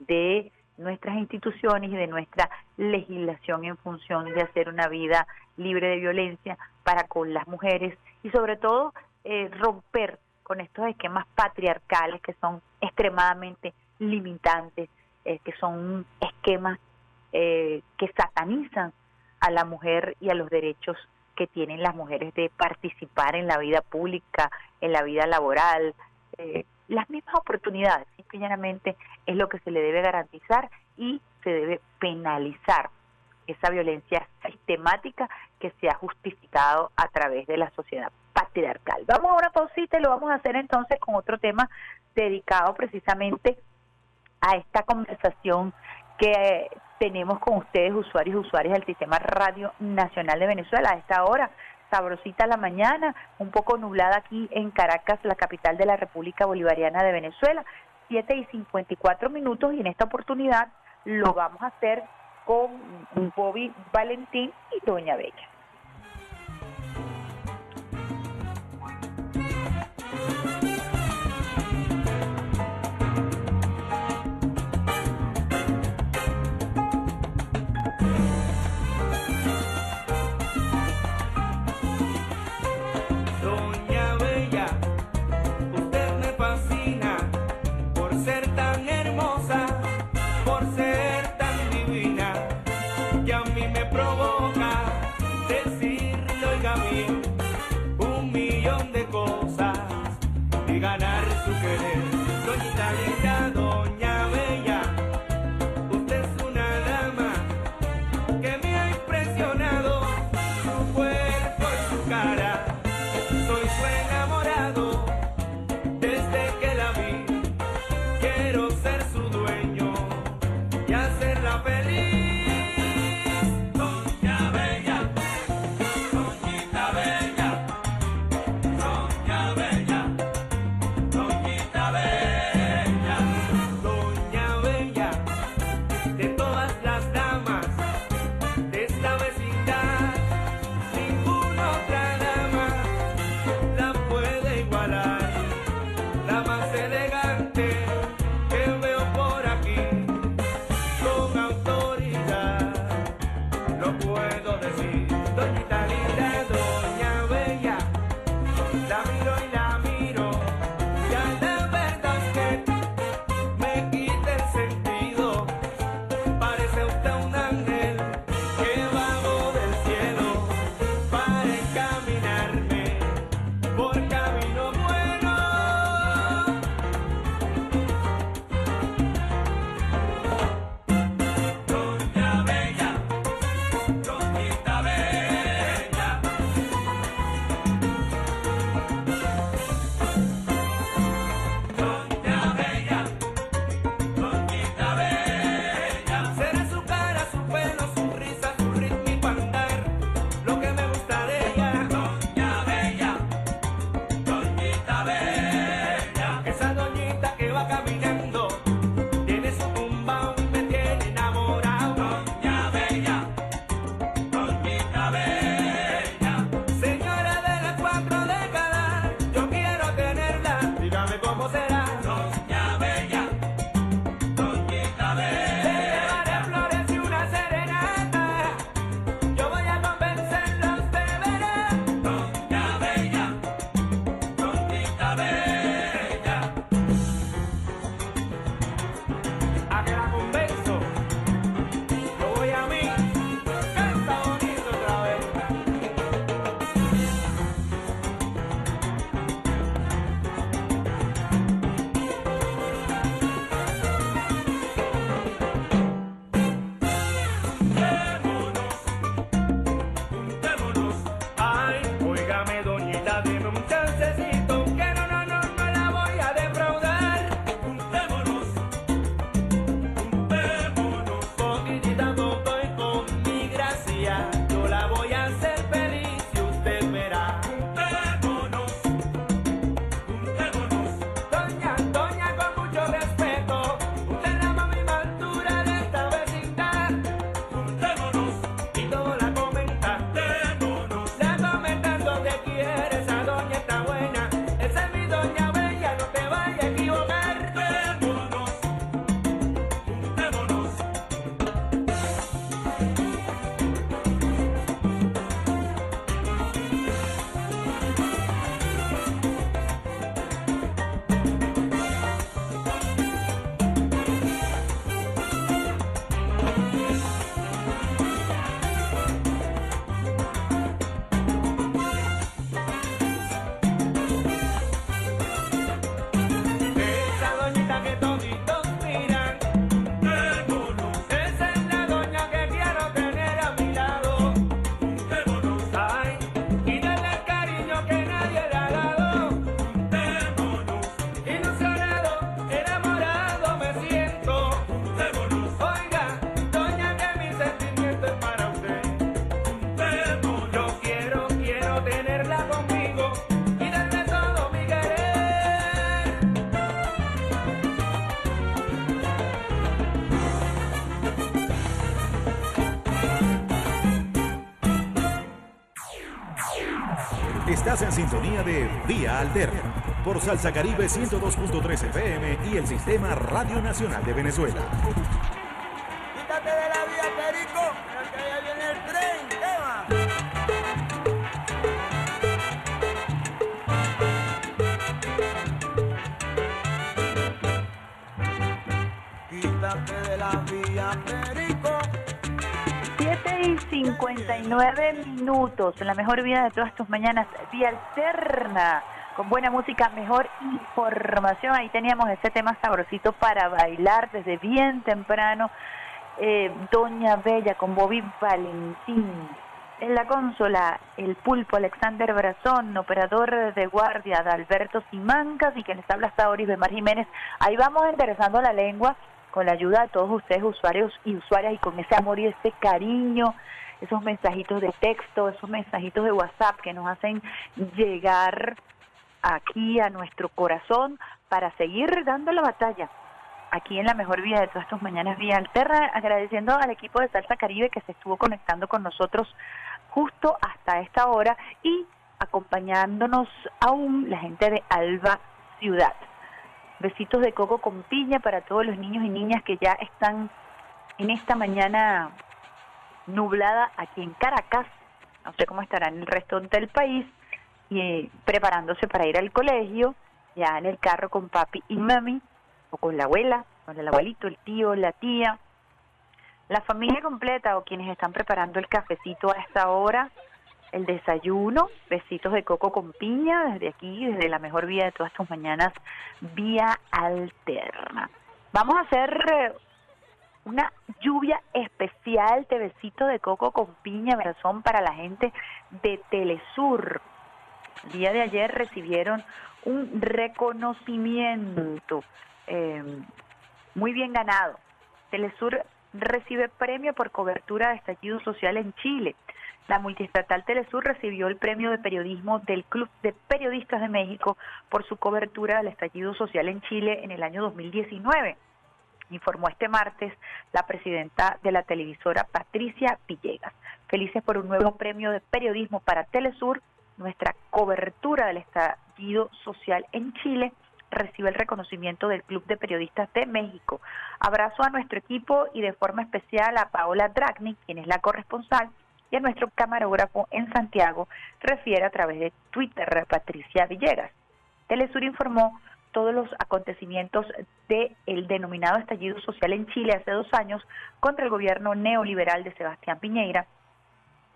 de nuestras instituciones y de nuestra legislación en función de hacer una vida libre de violencia para con las mujeres y sobre todo eh, romper con estos esquemas patriarcales que son extremadamente limitantes, eh, que son esquemas eh, que satanizan a la mujer y a los derechos que tienen las mujeres de participar en la vida pública, en la vida laboral, eh, las mismas oportunidades, simplemente es lo que se le debe garantizar y se debe penalizar esa violencia sistemática que se ha justificado a través de la sociedad patriarcal. Vamos a una pausita y lo vamos a hacer entonces con otro tema dedicado precisamente a esta conversación que tenemos con ustedes, usuarios y usuarias del Sistema Radio Nacional de Venezuela. A esta hora sabrosita la mañana, un poco nublada aquí en Caracas, la capital de la República Bolivariana de Venezuela, 7 y 54 minutos y en esta oportunidad lo vamos a hacer con Bobby Valentín y Doña Bella. De Vía Alterna por Salsa Caribe 102.3 FM y el Sistema Radio Nacional de Venezuela. Minutos, la mejor vida de todas tus mañanas, vía alterna, con buena música, mejor información. Ahí teníamos ese tema sabrosito para bailar desde bien temprano. Eh, Doña Bella con Bobby Valentín. En la consola, el pulpo Alexander Brazón, operador de guardia de Alberto Simancas y que les habla hasta Bemar Jiménez. Ahí vamos enderezando la lengua con la ayuda de todos ustedes, usuarios y usuarias, y con ese amor y ese cariño, esos mensajitos de texto, esos mensajitos de WhatsApp que nos hacen llegar aquí a nuestro corazón para seguir dando la batalla aquí en la mejor vida de todas tus mañanas vía alterna, agradeciendo al equipo de Salsa Caribe que se estuvo conectando con nosotros justo hasta esta hora y acompañándonos aún la gente de Alba Ciudad. Besitos de coco con piña para todos los niños y niñas que ya están en esta mañana nublada aquí en Caracas. No sé cómo estará en el resto del país y eh, preparándose para ir al colegio, ya en el carro con papi y mami, o con la abuela, con el abuelito, el tío, la tía, la familia completa o quienes están preparando el cafecito a esta hora, el desayuno, besitos de coco con piña desde aquí, desde la mejor vía de todas tus mañanas, vía alterna. Vamos a hacer eh, una lluvia especial de de coco con piña, razón para la gente de Telesur. El día de ayer recibieron un reconocimiento eh, muy bien ganado. Telesur recibe premio por cobertura de estallido social en Chile. La multiestatal Telesur recibió el premio de periodismo del Club de Periodistas de México por su cobertura del estallido social en Chile en el año 2019. Informó este martes la presidenta de la televisora Patricia Villegas. Felices por un nuevo premio de periodismo para Telesur, nuestra cobertura del estallido social en Chile recibe el reconocimiento del Club de Periodistas de México. Abrazo a nuestro equipo y de forma especial a Paola Dragni, quien es la corresponsal, y a nuestro camarógrafo en Santiago, refiere a través de Twitter Patricia Villegas. Telesur informó todos los acontecimientos del denominado estallido social en Chile hace dos años contra el gobierno neoliberal de Sebastián Piñeira,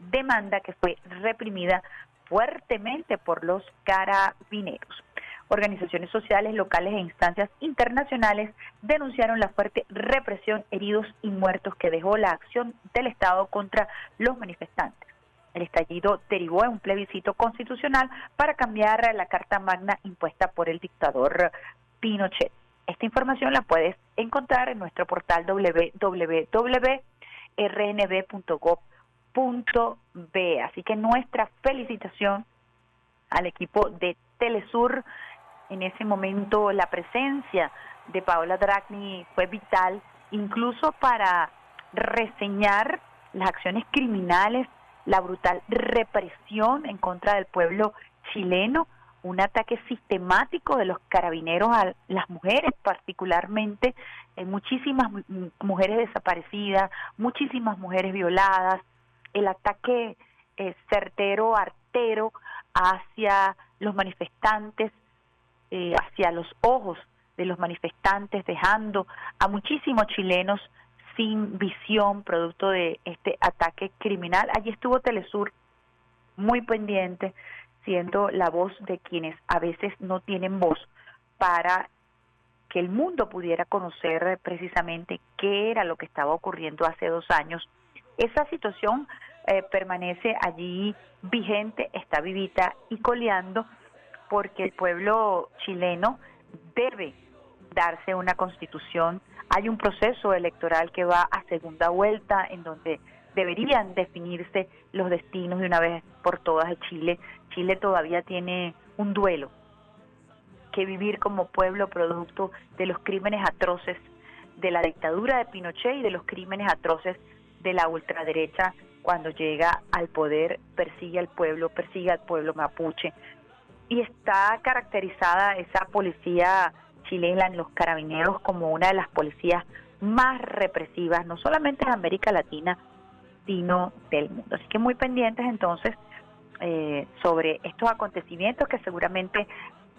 demanda que fue reprimida fuertemente por los carabineros. Organizaciones sociales locales e instancias internacionales denunciaron la fuerte represión, heridos y muertos que dejó la acción del Estado contra los manifestantes. El estallido derivó en un plebiscito constitucional para cambiar la Carta Magna impuesta por el dictador Pinochet. Esta información la puedes encontrar en nuestro portal www.rnb.gov.be. Así que nuestra felicitación al equipo de Telesur. En ese momento la presencia de Paola Dragni fue vital, incluso para reseñar las acciones criminales, la brutal represión en contra del pueblo chileno, un ataque sistemático de los carabineros a las mujeres, particularmente eh, muchísimas mu- mu- mujeres desaparecidas, muchísimas mujeres violadas, el ataque eh, certero, artero hacia los manifestantes, eh, hacia los ojos de los manifestantes, dejando a muchísimos chilenos sin visión producto de este ataque criminal. Allí estuvo Telesur muy pendiente, siendo la voz de quienes a veces no tienen voz para que el mundo pudiera conocer precisamente qué era lo que estaba ocurriendo hace dos años. Esa situación eh, permanece allí vigente, está vivita y coleando, porque el pueblo chileno debe darse una constitución. Hay un proceso electoral que va a segunda vuelta en donde deberían definirse los destinos de una vez por todas de Chile. Chile todavía tiene un duelo que vivir como pueblo producto de los crímenes atroces de la dictadura de Pinochet y de los crímenes atroces de la ultraderecha cuando llega al poder, persigue al pueblo, persigue al pueblo mapuche. Y está caracterizada esa policía chilena en los carabineros como una de las policías más represivas, no solamente de América Latina, sino del mundo. Así que muy pendientes entonces eh, sobre estos acontecimientos que seguramente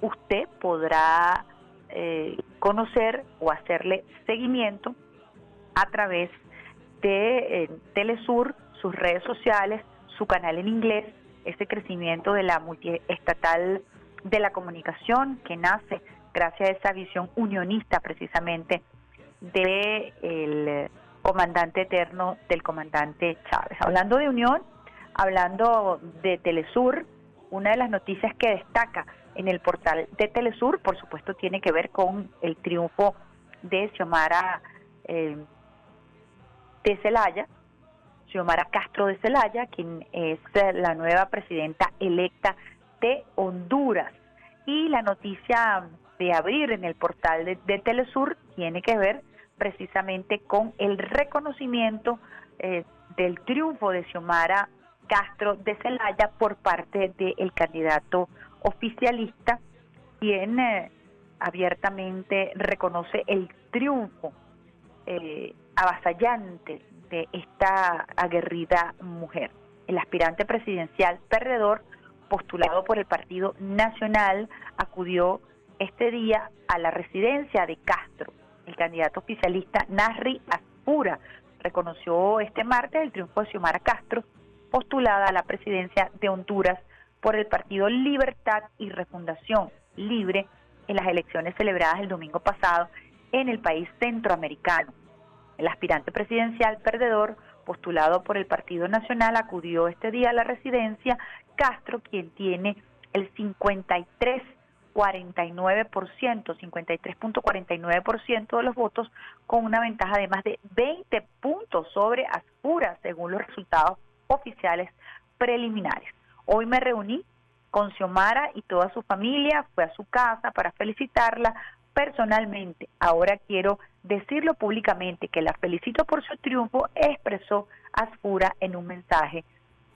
usted podrá eh, conocer o hacerle seguimiento a través de eh, Telesur, sus redes sociales, su canal en inglés, ese crecimiento de la multiestatal de la comunicación que nace gracias a esa visión unionista precisamente de el comandante eterno del comandante Chávez. Hablando de unión, hablando de Telesur, una de las noticias que destaca en el portal de Telesur, por supuesto, tiene que ver con el triunfo de Xiomara eh, de Celaya, Xiomara Castro de Celaya, quien es la nueva presidenta electa de Honduras. Y la noticia de abrir en el portal de, Telesur tiene que ver precisamente con el reconocimiento eh, del triunfo de Xiomara Castro de Celaya por parte del candidato oficialista, quien eh, abiertamente reconoce el triunfo eh, avasallante de esta aguerrida mujer. El aspirante presidencial perdedor, postulado por el Partido Nacional, acudió este día a la residencia de Castro. El candidato oficialista Nasri Aspura reconoció este martes el triunfo de Xiomara Castro, postulada a la presidencia de Honduras por el Partido Libertad y Refundación Libre en las elecciones celebradas el domingo pasado en el país centroamericano. El aspirante presidencial perdedor, postulado por el Partido Nacional, acudió este día a la residencia Castro, quien tiene el 53,49%, 53.49% de los votos, con una ventaja de más de 20 puntos sobre Aspura, según los resultados oficiales preliminares. Hoy me reuní con Xiomara y toda su familia, fue a su casa para felicitarla personalmente. Ahora quiero decirlo públicamente que la felicito por su triunfo, expresó Asfura en un mensaje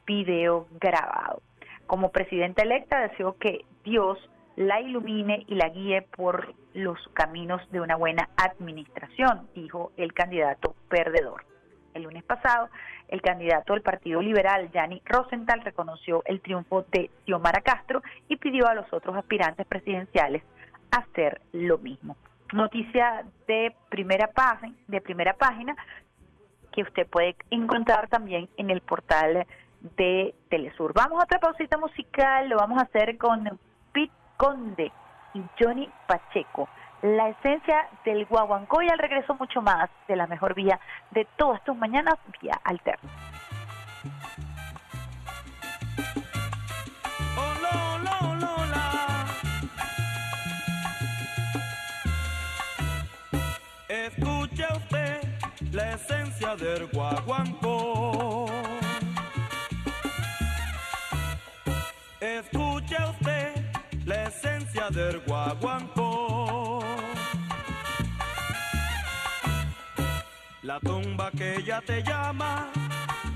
video grabado. Como presidenta electa deseo que Dios la ilumine y la guíe por los caminos de una buena administración, dijo el candidato perdedor. El lunes pasado, el candidato del Partido Liberal, Yanni Rosenthal, reconoció el triunfo de Xiomara Castro y pidió a los otros aspirantes presidenciales hacer lo mismo. Noticia de primera página, de primera página que usted puede encontrar también en el portal de Telesur. Vamos a otra pausita musical, lo vamos a hacer con Conde y Johnny Pacheco. La esencia del guaguancó y al regreso mucho más de la mejor vía de todas tus mañanas, vía alterna. Escucha usted la esencia del guaguancó. Escucha usted la esencia del guaguancó. La tumba que ya te llama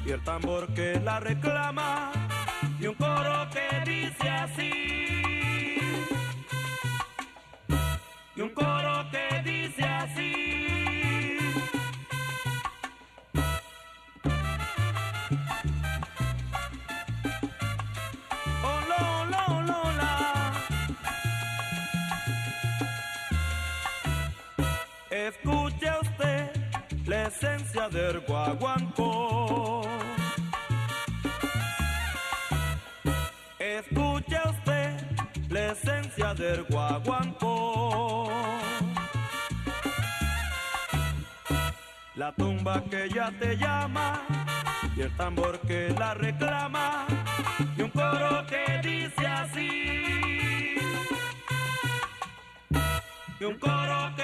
y el tambor que la reclama y un coro que dice así. Y un coro que dice así. Escuche usted la esencia del guaguancó. Escuche usted la esencia del guaguancó. La tumba que ya te llama y el tambor que la reclama y un coro que dice así. Y un coro que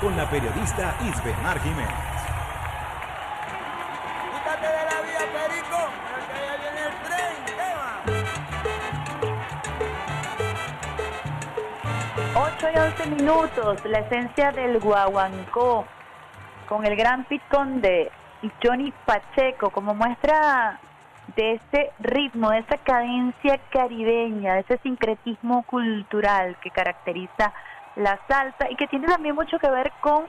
Con la periodista Isbemar Jiménez. Quítate de la vía, Perico, porque allá viene el tren, tema. 8 y 11 minutos, la esencia del guaguancó, con el gran pitón de Johnny Pacheco, como muestra de ese ritmo, de esa cadencia caribeña, de ese sincretismo cultural que caracteriza la salsa y que tiene también mucho que ver con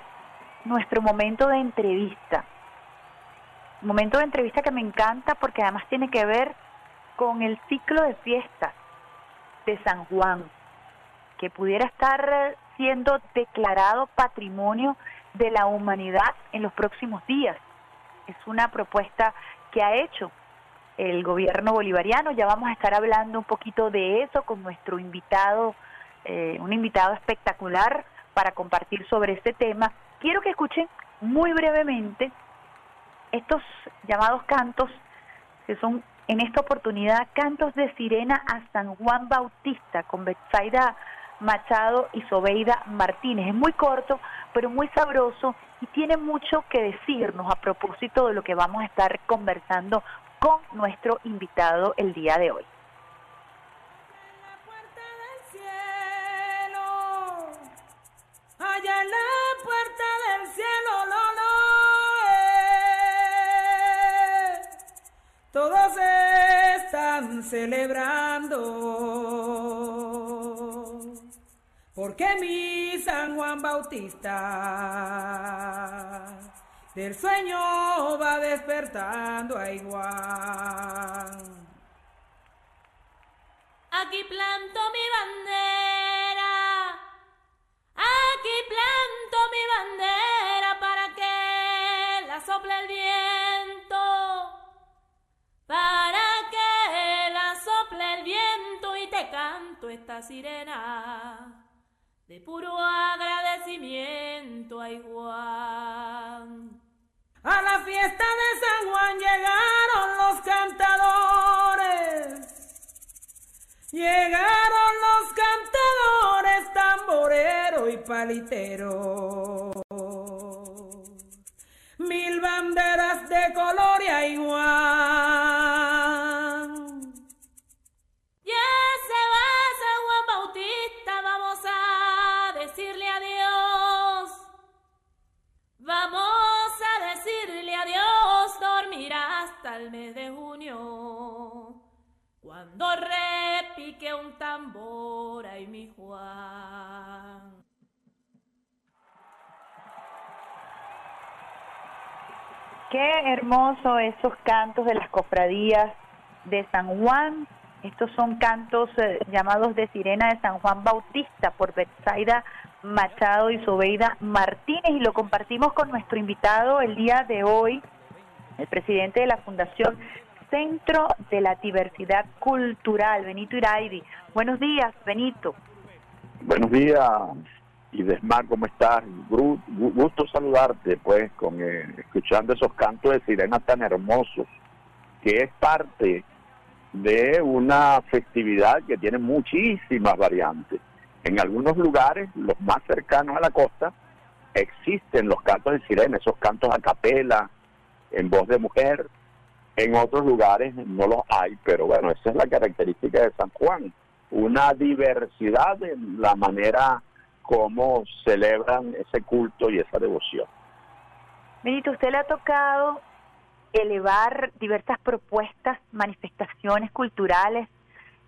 nuestro momento de entrevista. Momento de entrevista que me encanta porque además tiene que ver con el ciclo de fiestas de San Juan, que pudiera estar siendo declarado patrimonio de la humanidad en los próximos días. Es una propuesta que ha hecho el gobierno bolivariano. Ya vamos a estar hablando un poquito de eso con nuestro invitado, eh, un invitado espectacular para compartir sobre este tema. Quiero que escuchen muy brevemente estos llamados cantos que son en esta oportunidad Cantos de Sirena a San Juan Bautista con Betsaida Machado y Sobeida Martínez. Es muy corto, pero muy sabroso y tiene mucho que decirnos a propósito de lo que vamos a estar conversando con nuestro invitado el día de hoy. Todos están celebrando, porque mi San Juan Bautista del sueño va despertando a igual. Aquí planto mi bandera, aquí planto mi bandera para que la sople el viento y te canto esta sirena de puro agradecimiento a Juan. A la fiesta de San Juan llegaron los cantadores. Llegaron los cantadores, tamborero y palitero. Mil banderas de color y Juan. El mes de junio. Cuando repique un tambor, ay mi Juan. Qué hermoso esos cantos de las cofradías de San Juan. Estos son cantos eh, llamados de Sirena de San Juan Bautista por Betsaida Machado y Sobeida Martínez y lo compartimos con nuestro invitado el día de hoy, el presidente de la Fundación Centro de la Diversidad Cultural, Benito Iraidi. Buenos días, Benito. Buenos días, Idesmar, ¿cómo estás? Gusto saludarte, pues, con eh, escuchando esos cantos de sirena tan hermosos, que es parte de una festividad que tiene muchísimas variantes. En algunos lugares, los más cercanos a la costa, existen los cantos de sirena, esos cantos a capela, en voz de mujer. En otros lugares no los hay, pero bueno, esa es la característica de San Juan, una diversidad en la manera como celebran ese culto y esa devoción. Benito, usted le ha tocado elevar diversas propuestas, manifestaciones culturales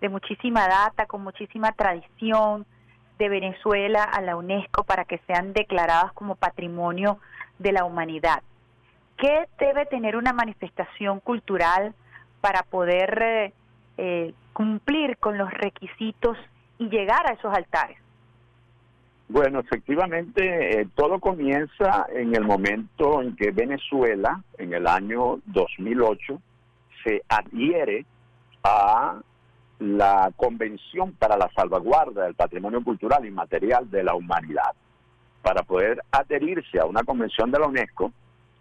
de muchísima data, con muchísima tradición de Venezuela a la UNESCO para que sean declaradas como patrimonio de la humanidad. ¿Qué debe tener una manifestación cultural para poder eh, eh, cumplir con los requisitos y llegar a esos altares? Bueno, efectivamente, eh, todo comienza en el momento en que Venezuela, en el año 2008, se adhiere a la Convención para la Salvaguarda del Patrimonio Cultural y Material de la Humanidad. Para poder adherirse a una convención de la UNESCO,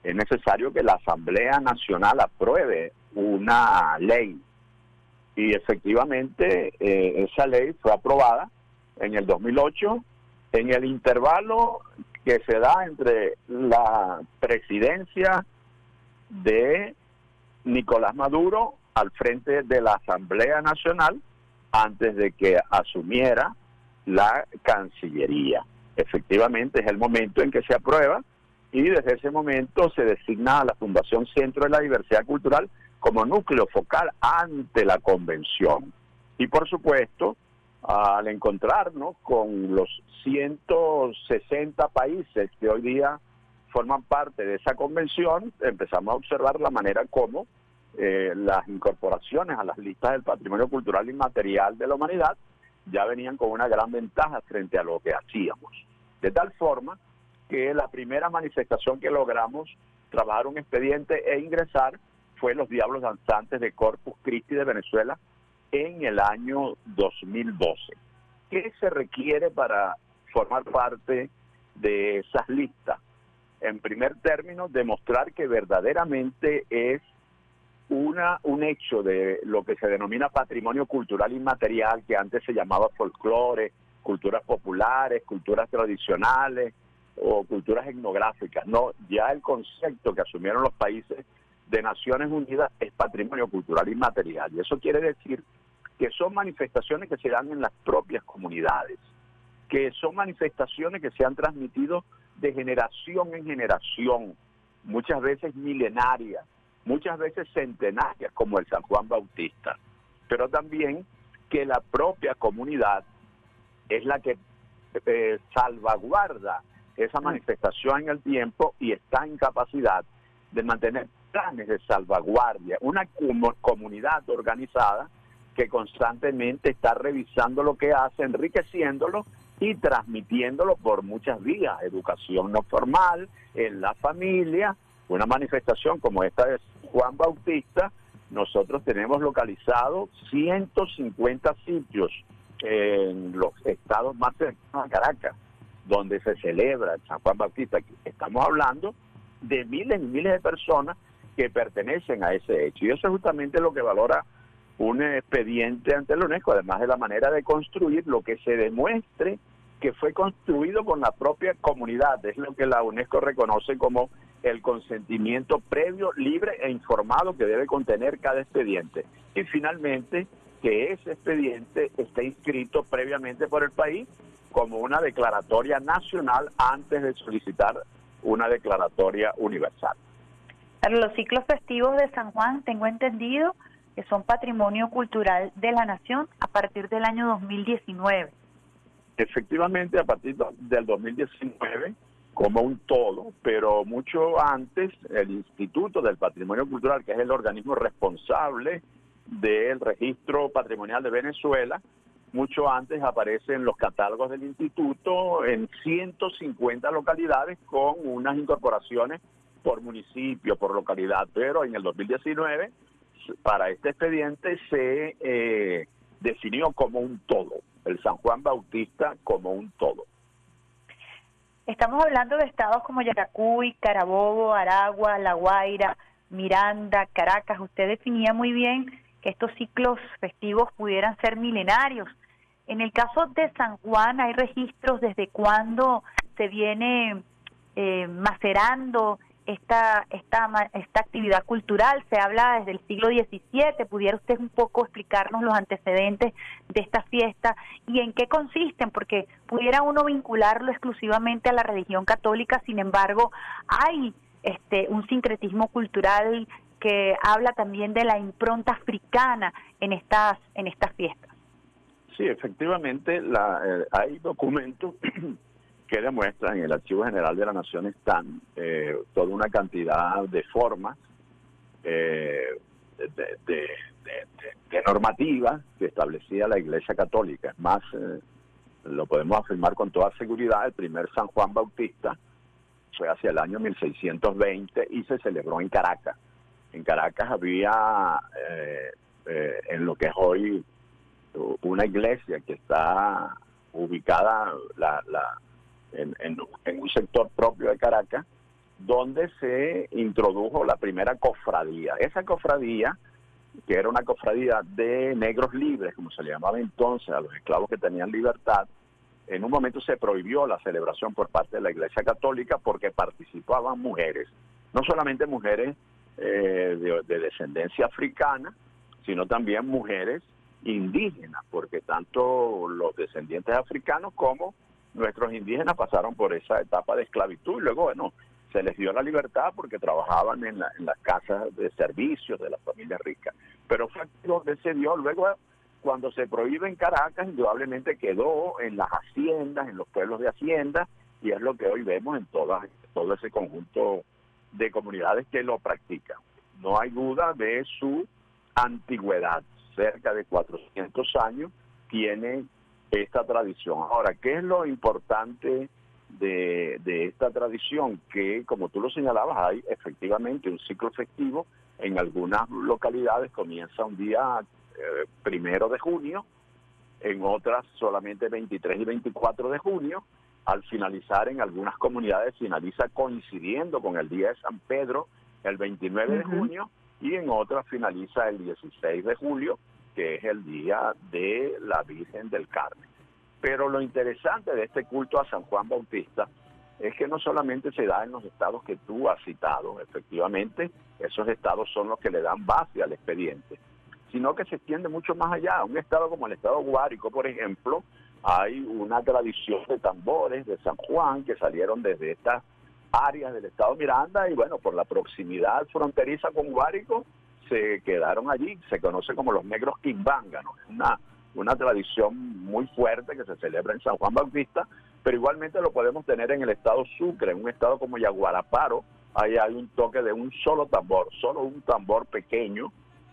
es necesario que la Asamblea Nacional apruebe una ley. Y efectivamente, eh, esa ley fue aprobada en el 2008 en el intervalo que se da entre la presidencia de Nicolás Maduro al frente de la Asamblea Nacional antes de que asumiera la Cancillería. Efectivamente es el momento en que se aprueba y desde ese momento se designa a la Fundación Centro de la Diversidad Cultural como núcleo focal ante la convención. Y por supuesto, al encontrarnos con los 160 países que hoy día forman parte de esa convención, empezamos a observar la manera como eh, las incorporaciones a las listas del patrimonio cultural inmaterial de la humanidad ya venían con una gran ventaja frente a lo que hacíamos. De tal forma que la primera manifestación que logramos trabajar un expediente e ingresar fue los Diablos Danzantes de Corpus Christi de Venezuela en el año 2012. ¿Qué se requiere para formar parte de esas listas? En primer término, demostrar que verdaderamente es una, un hecho de lo que se denomina patrimonio cultural inmaterial, que antes se llamaba folclore, culturas populares, culturas tradicionales o culturas etnográficas. No, ya el concepto que asumieron los países de Naciones Unidas es patrimonio cultural inmaterial. Y eso quiere decir que son manifestaciones que se dan en las propias comunidades, que son manifestaciones que se han transmitido de generación en generación, muchas veces milenarias, muchas veces centenarias, como el San Juan Bautista, pero también que la propia comunidad es la que eh, salvaguarda esa manifestación en el tiempo y está en capacidad de mantener planes de salvaguardia, una comunidad organizada que constantemente está revisando lo que hace, enriqueciéndolo y transmitiéndolo por muchas vías, educación no formal, en la familia, una manifestación como esta de Juan Bautista, nosotros tenemos localizado 150 sitios en los estados más cercanos a Caracas, donde se celebra el San Juan Bautista. Estamos hablando de miles y miles de personas que pertenecen a ese hecho. Y eso es justamente lo que valora un expediente ante la UNESCO, además de la manera de construir lo que se demuestre que fue construido con la propia comunidad. Es lo que la UNESCO reconoce como el consentimiento previo, libre e informado que debe contener cada expediente. Y finalmente, que ese expediente esté inscrito previamente por el país como una declaratoria nacional antes de solicitar una declaratoria universal. Pero los ciclos festivos de San Juan, tengo entendido que son patrimonio cultural de la nación a partir del año 2019. Efectivamente, a partir del 2019, como un todo, pero mucho antes, el Instituto del Patrimonio Cultural, que es el organismo responsable del registro patrimonial de Venezuela, mucho antes aparece en los catálogos del instituto en 150 localidades con unas incorporaciones por municipio, por localidad, pero en el 2019 para este expediente se eh, definió como un todo, el San Juan Bautista como un todo. Estamos hablando de estados como Yaracuy, Carabobo, Aragua, La Guaira, Miranda, Caracas. Usted definía muy bien que estos ciclos festivos pudieran ser milenarios. En el caso de San Juan, ¿hay registros desde cuándo se viene eh, macerando esta, esta, esta actividad cultural? Se habla desde el siglo XVII. ¿Pudiera usted un poco explicarnos los antecedentes de esta fiesta y en qué consisten? Porque pudiera uno vincularlo exclusivamente a la religión católica, sin embargo, hay este, un sincretismo cultural que habla también de la impronta africana en estas, en estas fiestas. Sí, efectivamente, la, eh, hay documentos que demuestran en el Archivo General de la Nación están eh, toda una cantidad de formas eh, de, de- de- normativas que establecía la Iglesia Católica. Es más, eh, lo podemos afirmar con toda seguridad, el primer San Juan Bautista fue hacia el año 1620 y se celebró en Caracas. En Caracas había, eh, eh, en lo que es hoy una iglesia que está ubicada la, la- en, en- en un sector propio de Caracas, donde se introdujo la primera cofradía. Esa cofradía, que era una cofradía de negros libres, como se le llamaba entonces a los esclavos que tenían libertad, en un momento se prohibió la celebración por parte de la Iglesia Católica porque participaban mujeres, no solamente mujeres eh, de, de descendencia africana, sino también mujeres indígenas, porque tanto los descendientes africanos como nuestros indígenas pasaron por esa etapa de esclavitud y luego, bueno, se les dio la libertad porque trabajaban en, la- en las casas de servicios de las familias ricas. Pero fue luego cuando se prohíbe en Caracas, indudablemente quedó en las haciendas, en los pueblos de hacienda, y es lo que hoy vemos en todo ese conjunto de comunidades que lo practican. No hay duda de su antigüedad, cerca de 400 años tiene esta tradición. Ahora, ¿qué es lo importante de, de esta tradición? Que, como tú lo señalabas, hay efectivamente un ciclo festivo. En algunas localidades comienza un día eh, primero de junio, en otras solamente 23 y 24 de junio. Al finalizar en algunas comunidades finaliza coincidiendo con el día de San Pedro, el 29 de junio, y en otras finaliza el 16 de julio, que es el día de la Virgen del Carmen. Pero lo interesante de este culto a San Juan Bautista es que no solamente se da en los estados que tú has citado, efectivamente, esos estados son los que le dan base al expediente, sino que se extiende mucho más allá. Un estado como el estado Guárico, por ejemplo, hay una tradición de tambores de San Juan que salieron desde estas áreas del estado Miranda y bueno, por la proximidad fronteriza con Guárico, se quedaron allí, se conoce como los negros quimbanganos, una, una tradición muy fuerte que se celebra en San Juan Bautista, pero igualmente lo podemos tener en el estado Sucre, en un estado como Yaguaraparo, ahí hay un toque de un solo tambor, solo un tambor pequeño,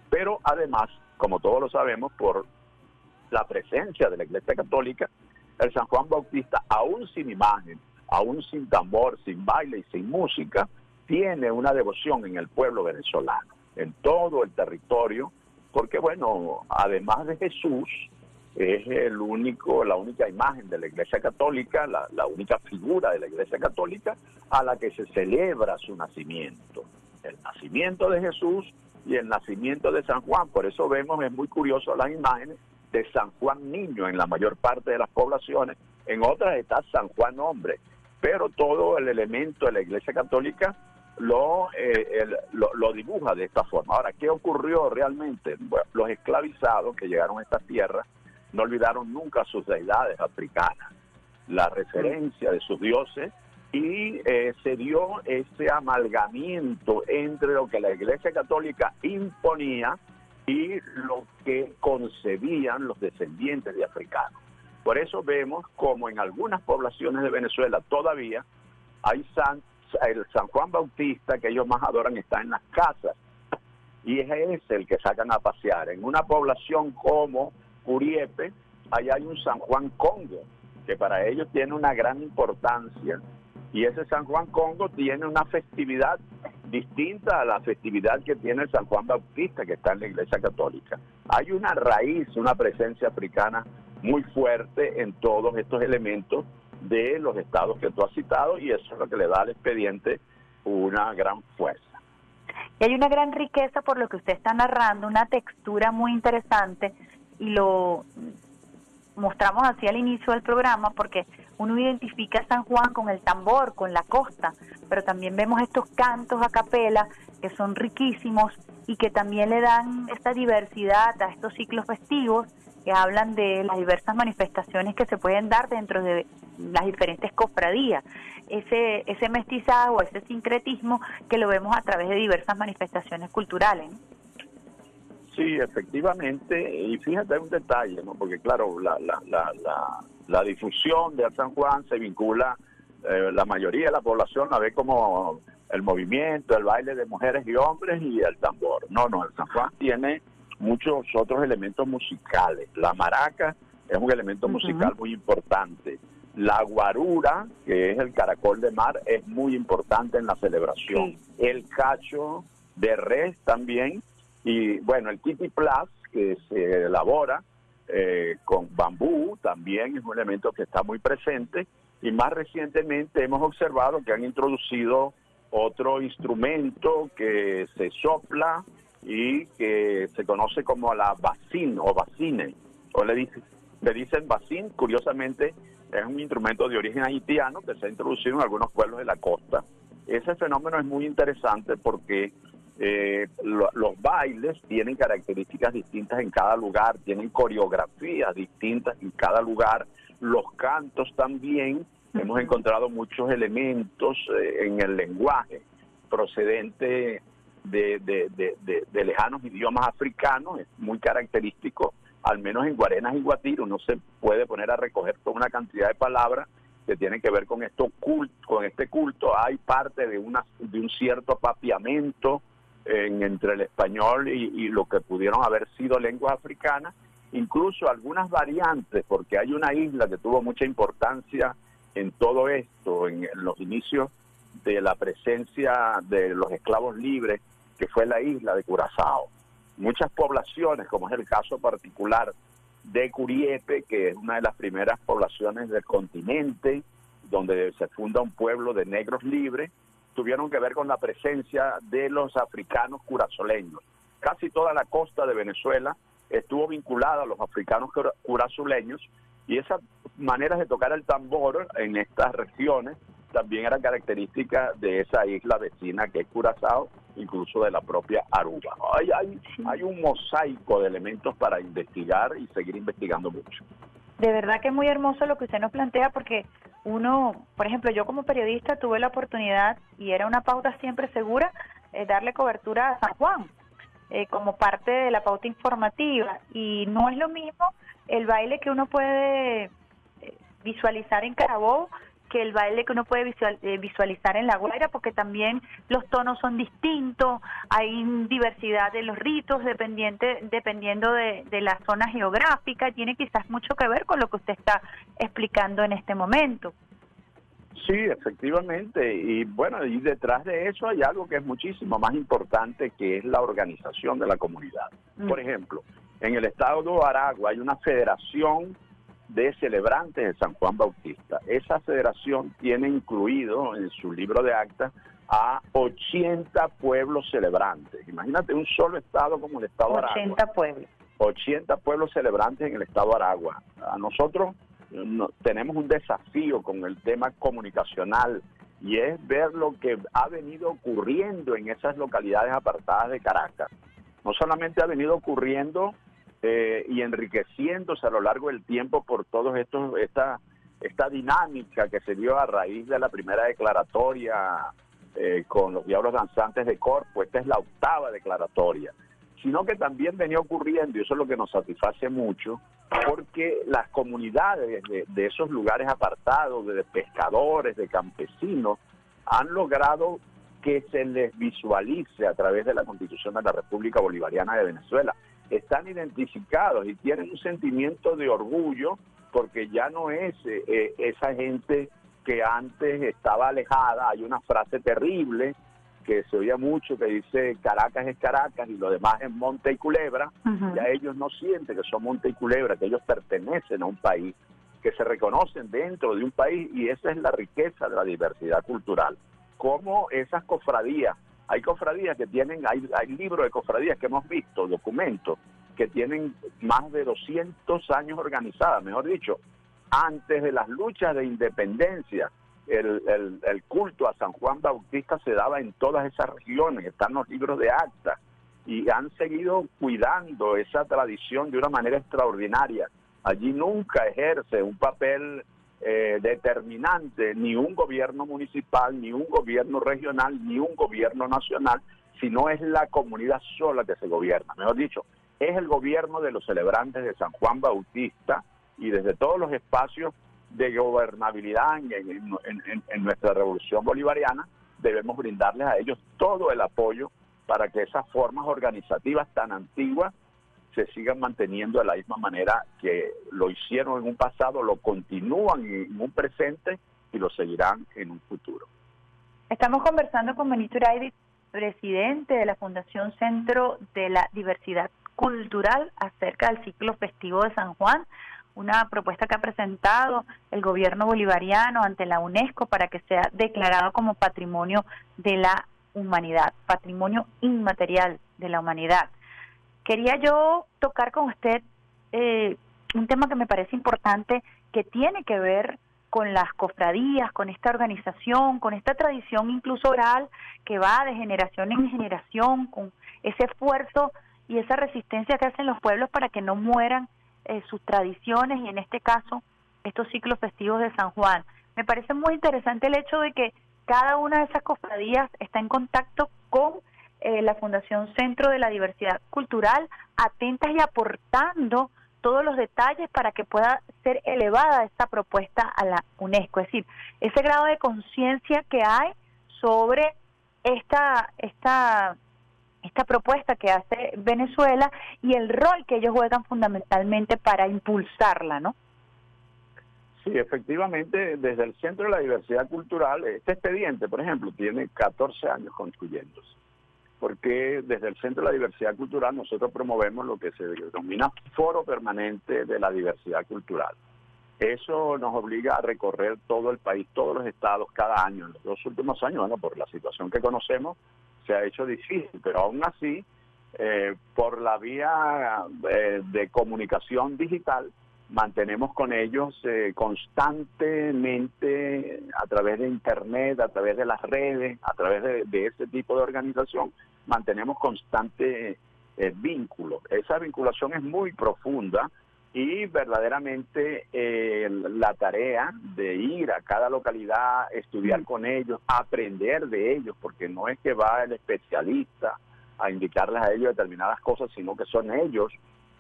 pero además, como todos lo sabemos, por la presencia de la Iglesia Católica, el San Juan Bautista, aún sin imagen, aún sin tambor, sin baile y sin música, tiene una devoción en el pueblo venezolano, en todo el territorio, porque bueno, además de Jesús, es el único, la única imagen de la Iglesia Católica, la, la única figura de la Iglesia Católica a la que se celebra su nacimiento. El nacimiento de Jesús y el nacimiento de San Juan. Por eso vemos, es muy curioso las imágenes de San Juan Niño en la mayor parte de las poblaciones. En otras está San Juan Hombre. Pero todo el elemento de la Iglesia Católica lo, eh, lo dibuja de esta forma. Ahora, ¿qué ocurrió realmente? Bueno, los esclavizados que llegaron a estas tierras no olvidaron nunca sus deidades africanas, la referencia de sus dioses y eh, se dio ese amalgamiento entre lo que la Iglesia Católica imponía y lo que concebían los descendientes de africanos. Por eso vemos como en algunas poblaciones de Venezuela todavía hay San, el San Juan Bautista que ellos más adoran está en las casas y es ese el que sacan a pasear. En una población como Curiepe, allá hay un San Juan Congo, que para ellos tiene una gran importancia. Y ese San Juan Congo tiene una festividad distinta a la festividad que tiene San Juan Bautista, que está en la Iglesia Católica. Hay una raíz, una presencia africana muy fuerte en todos estos elementos de los estados que tú has citado y eso es lo que le da al expediente una gran fuerza. Y hay una gran riqueza por lo que usted está narrando, una textura muy interesante y lo mostramos así al inicio del programa porque uno identifica a San Juan con el tambor, con la costa, pero también vemos estos cantos a capela que son riquísimos y que también le dan esta diversidad a estos ciclos festivos que hablan de las diversas manifestaciones que se pueden dar dentro de las diferentes cofradías. Ese, ese mestizaje, ese sincretismo que lo vemos a través de diversas manifestaciones culturales. Sí, efectivamente, y fíjate un detalle, ¿no? porque claro, la, la, la, la, la difusión de San Juan se vincula, eh, la mayoría de la población la ve como el movimiento, el baile de mujeres y hombres y el tambor. No, no, el San Juan tiene muchos otros elementos musicales. La maraca es un elemento musical muy importante. La guarura, que es el caracol de mar, es muy importante en la celebración. El cacho de res también. Y bueno, el kitty plus, que se elabora eh, con bambú, también es un elemento que está muy presente. Y más recientemente hemos observado que han introducido otro instrumento que se sopla y que se conoce como la bacin o bacine, o le dicen, le dicen bacin, curiosamente es un instrumento de origen haitiano que se ha introducido en algunos pueblos de la costa. Ese fenómeno es muy interesante porque eh, lo- los bailes tienen características distintas en cada lugar, tienen coreografías distintas en cada lugar, los cantos también, hemos encontrado muchos elementos eh, en el lenguaje procedente de, de- de- de- de lejanos idiomas africanos, es muy característico, al menos en Guarenas y Guatire uno se puede poner a recoger toda una cantidad de palabras que tienen que ver con esto culto, con este culto, hay parte de una de un cierto papiamento en- entre el español y, y lo que pudieron haber sido lenguas africanas, incluso algunas variantes, porque hay una isla que tuvo mucha importancia en todo esto, en, en los inicios de la presencia de los esclavos libres, que fue la isla de Curazao. Muchas poblaciones, como es el caso particular de Curiepe, que es una de las primeras poblaciones del continente, donde se funda un pueblo de negros libres, tuvieron que ver con la presencia de los africanos curazoleños. Casi toda la costa de Venezuela estuvo vinculada a los africanos cura- curazoleños y esas maneras de tocar el tambor en estas regiones también eran características de esa isla vecina que es Curazao, incluso de la propia Aruba. Hay, hay, hay un mosaico de elementos para investigar y seguir investigando mucho. De verdad que es muy hermoso lo que usted nos plantea porque uno, por ejemplo, yo como periodista tuve la oportunidad y era una pauta siempre segura eh, darle cobertura a San Juan eh, como parte de la pauta informativa. Y no es lo mismo el baile que uno puede eh, visualizar en Carabobo que el baile que uno puede visual- eh, visualizar en La Guaira, porque también los tonos son distintos, hay diversidad de los ritos dependiente, dependiendo de, de la zona geográfica, tiene quizás mucho que ver con lo que usted está explicando en este momento. Sí, efectivamente. Y bueno, y detrás de eso hay algo que es muchísimo más importante, que es la organización de la comunidad. Por ejemplo, en el estado de Aragua hay una federación de celebrantes de San Juan Bautista. Esa federación tiene incluido en su libro de actas a 80 pueblos celebrantes. Imagínate un solo estado como el estado de Aragua. 80 pueblos. 80 pueblos celebrantes en el estado de Aragua. A nosotros no- tenemos un desafío con el tema comunicacional y es ver lo que ha venido ocurriendo en esas localidades apartadas de Caracas. No solamente ha venido ocurriendo eh, y enriqueciéndose a lo largo del tiempo por todos estos esta esta dinámica que se dio a raíz de la primera declaratoria eh, con los diablos danzantes de Corpo. Esta es la octava declaratoria sino que también venía ocurriendo, y eso es lo que nos satisface mucho, porque las comunidades de, de esos lugares apartados, de pescadores, de campesinos, han logrado que se les visualice a través de la Constitución de la República Bolivariana de Venezuela. Están identificados y tienen un sentimiento de orgullo porque ya no es eh, eh, esa gente que antes estaba alejada. Hay una frase terrible que se oía mucho que dice Caracas es Caracas y lo demás es Monte y Culebra, ya ellos no sienten que son Monte y Culebra, que ellos pertenecen a un país, que se reconocen dentro de un país y esa es la riqueza de la diversidad cultural. Como esas cofradías, hay cofradías que tienen, hay, hay libros de cofradías que hemos visto, documentos, que tienen más de 200 años organizadas, mejor dicho, antes de las luchas de independencia, el, el- el culto a San Juan Bautista se daba en todas esas regiones, están los libros de acta, y han seguido cuidando esa tradición de una manera extraordinaria. Allí nunca ejerce un papel eh, determinante ni un gobierno municipal, ni un gobierno regional, ni un gobierno nacional, sino es la comunidad sola que se gobierna. Mejor dicho, es el gobierno de los celebrantes de San Juan Bautista y desde todos los espacios de gobernabilidad en, en- nuestra revolución bolivariana, debemos brindarles a ellos todo el apoyo para que esas formas organizativas tan antiguas se sigan manteniendo de la misma manera que lo hicieron en un pasado, lo continúan en un presente y lo seguirán en un futuro. Estamos conversando con Benito Iraidi, presidente de la Fundación Centro de la Diversidad Cultural, acerca del ciclo festivo de San Juan, una propuesta que ha presentado el gobierno bolivariano ante la UNESCO para que sea declarado como patrimonio de la humanidad, patrimonio inmaterial de la humanidad. Quería yo tocar con usted eh, un tema que me parece importante, que tiene que ver con las cofradías, con esta organización, con esta tradición incluso oral que va de generación en generación, con ese esfuerzo y esa resistencia que hacen los pueblos para que no mueran eh, sus tradiciones y en este caso estos ciclos festivos de San Juan. Me parece muy interesante el hecho de que cada una de esas cofradías está en contacto con eh, la Fundación Centro de la Diversidad Cultural, atentas y aportando todos los detalles para que pueda ser elevada esta propuesta a la UNESCO. Es decir, ese grado de conciencia que hay sobre esta, esta, esta propuesta que hace Venezuela y el rol que ellos juegan fundamentalmente para impulsarla, ¿no? Sí, efectivamente, desde el Centro de la Diversidad Cultural, este expediente, por ejemplo, tiene 14 años construyéndose, porque desde el Centro de la Diversidad Cultural nosotros promovemos lo que se denomina Foro Permanente de la Diversidad Cultural. Eso nos obliga a recorrer todo el país, todos los estados cada año. En los dos últimos años, bueno, por la situación que conocemos, se ha hecho difícil, pero aún así, eh, por la vía eh, de comunicación digital, mantenemos con ellos eh, constantemente a través de internet, a través de las redes, a través de, de ese tipo de organización, mantenemos constante eh, vínculo. Esa vinculación es muy profunda y verdaderamente eh, la tarea de ir a cada localidad, estudiar con ellos, aprender de ellos, porque no es que va el especialista a indicarles a ellos determinadas cosas, sino que son ellos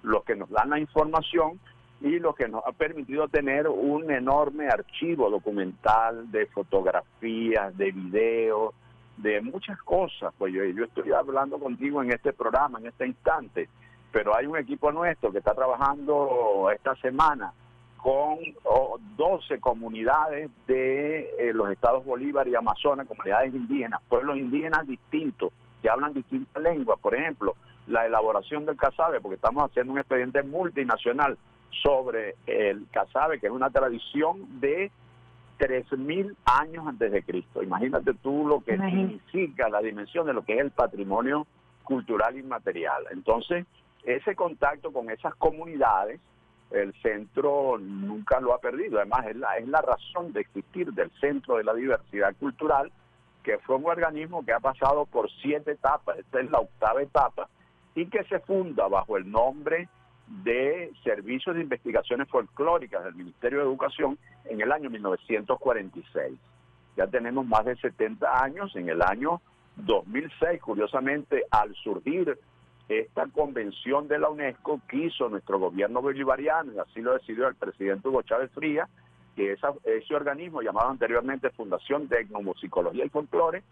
los que nos dan la información y lo que nos ha permitido tener un enorme archivo documental de fotografías, de videos, de muchas cosas. Pues yo, estoy hablando contigo en este programa, en este instante, pero hay un equipo nuestro que está trabajando esta semana con oh, 12 comunidades de eh, los estados Bolívar y Amazonas, comunidades indígenas, pueblos indígenas distintos, que hablan distintas lenguas. Por ejemplo, la elaboración del casabe, porque estamos haciendo un expediente multinacional sobre el casabe, que es una tradición de 3.000 años antes de Cristo. Imagínate tú lo que Imagínate. significa la dimensión de lo que es el patrimonio cultural inmaterial. Entonces, ese contacto con esas comunidades, el centro nunca lo ha perdido. Además, es la, es la razón de existir del Centro de la Diversidad Cultural, que fue un organismo que ha pasado por siete etapas, esta es la octava etapa, y que se funda bajo el nombre de Servicios de Investigaciones Folclóricas del Ministerio de Educación en el año 1946. Ya tenemos más de 70 años. En el año 2006, curiosamente, al surgir esta convención de la UNESCO, quiso nuestro gobierno bolivariano, y así lo decidió el presidente Hugo Chávez Frías, que esa- ese organismo, llamado anteriormente Fundación de Etnomusicología y Folclore,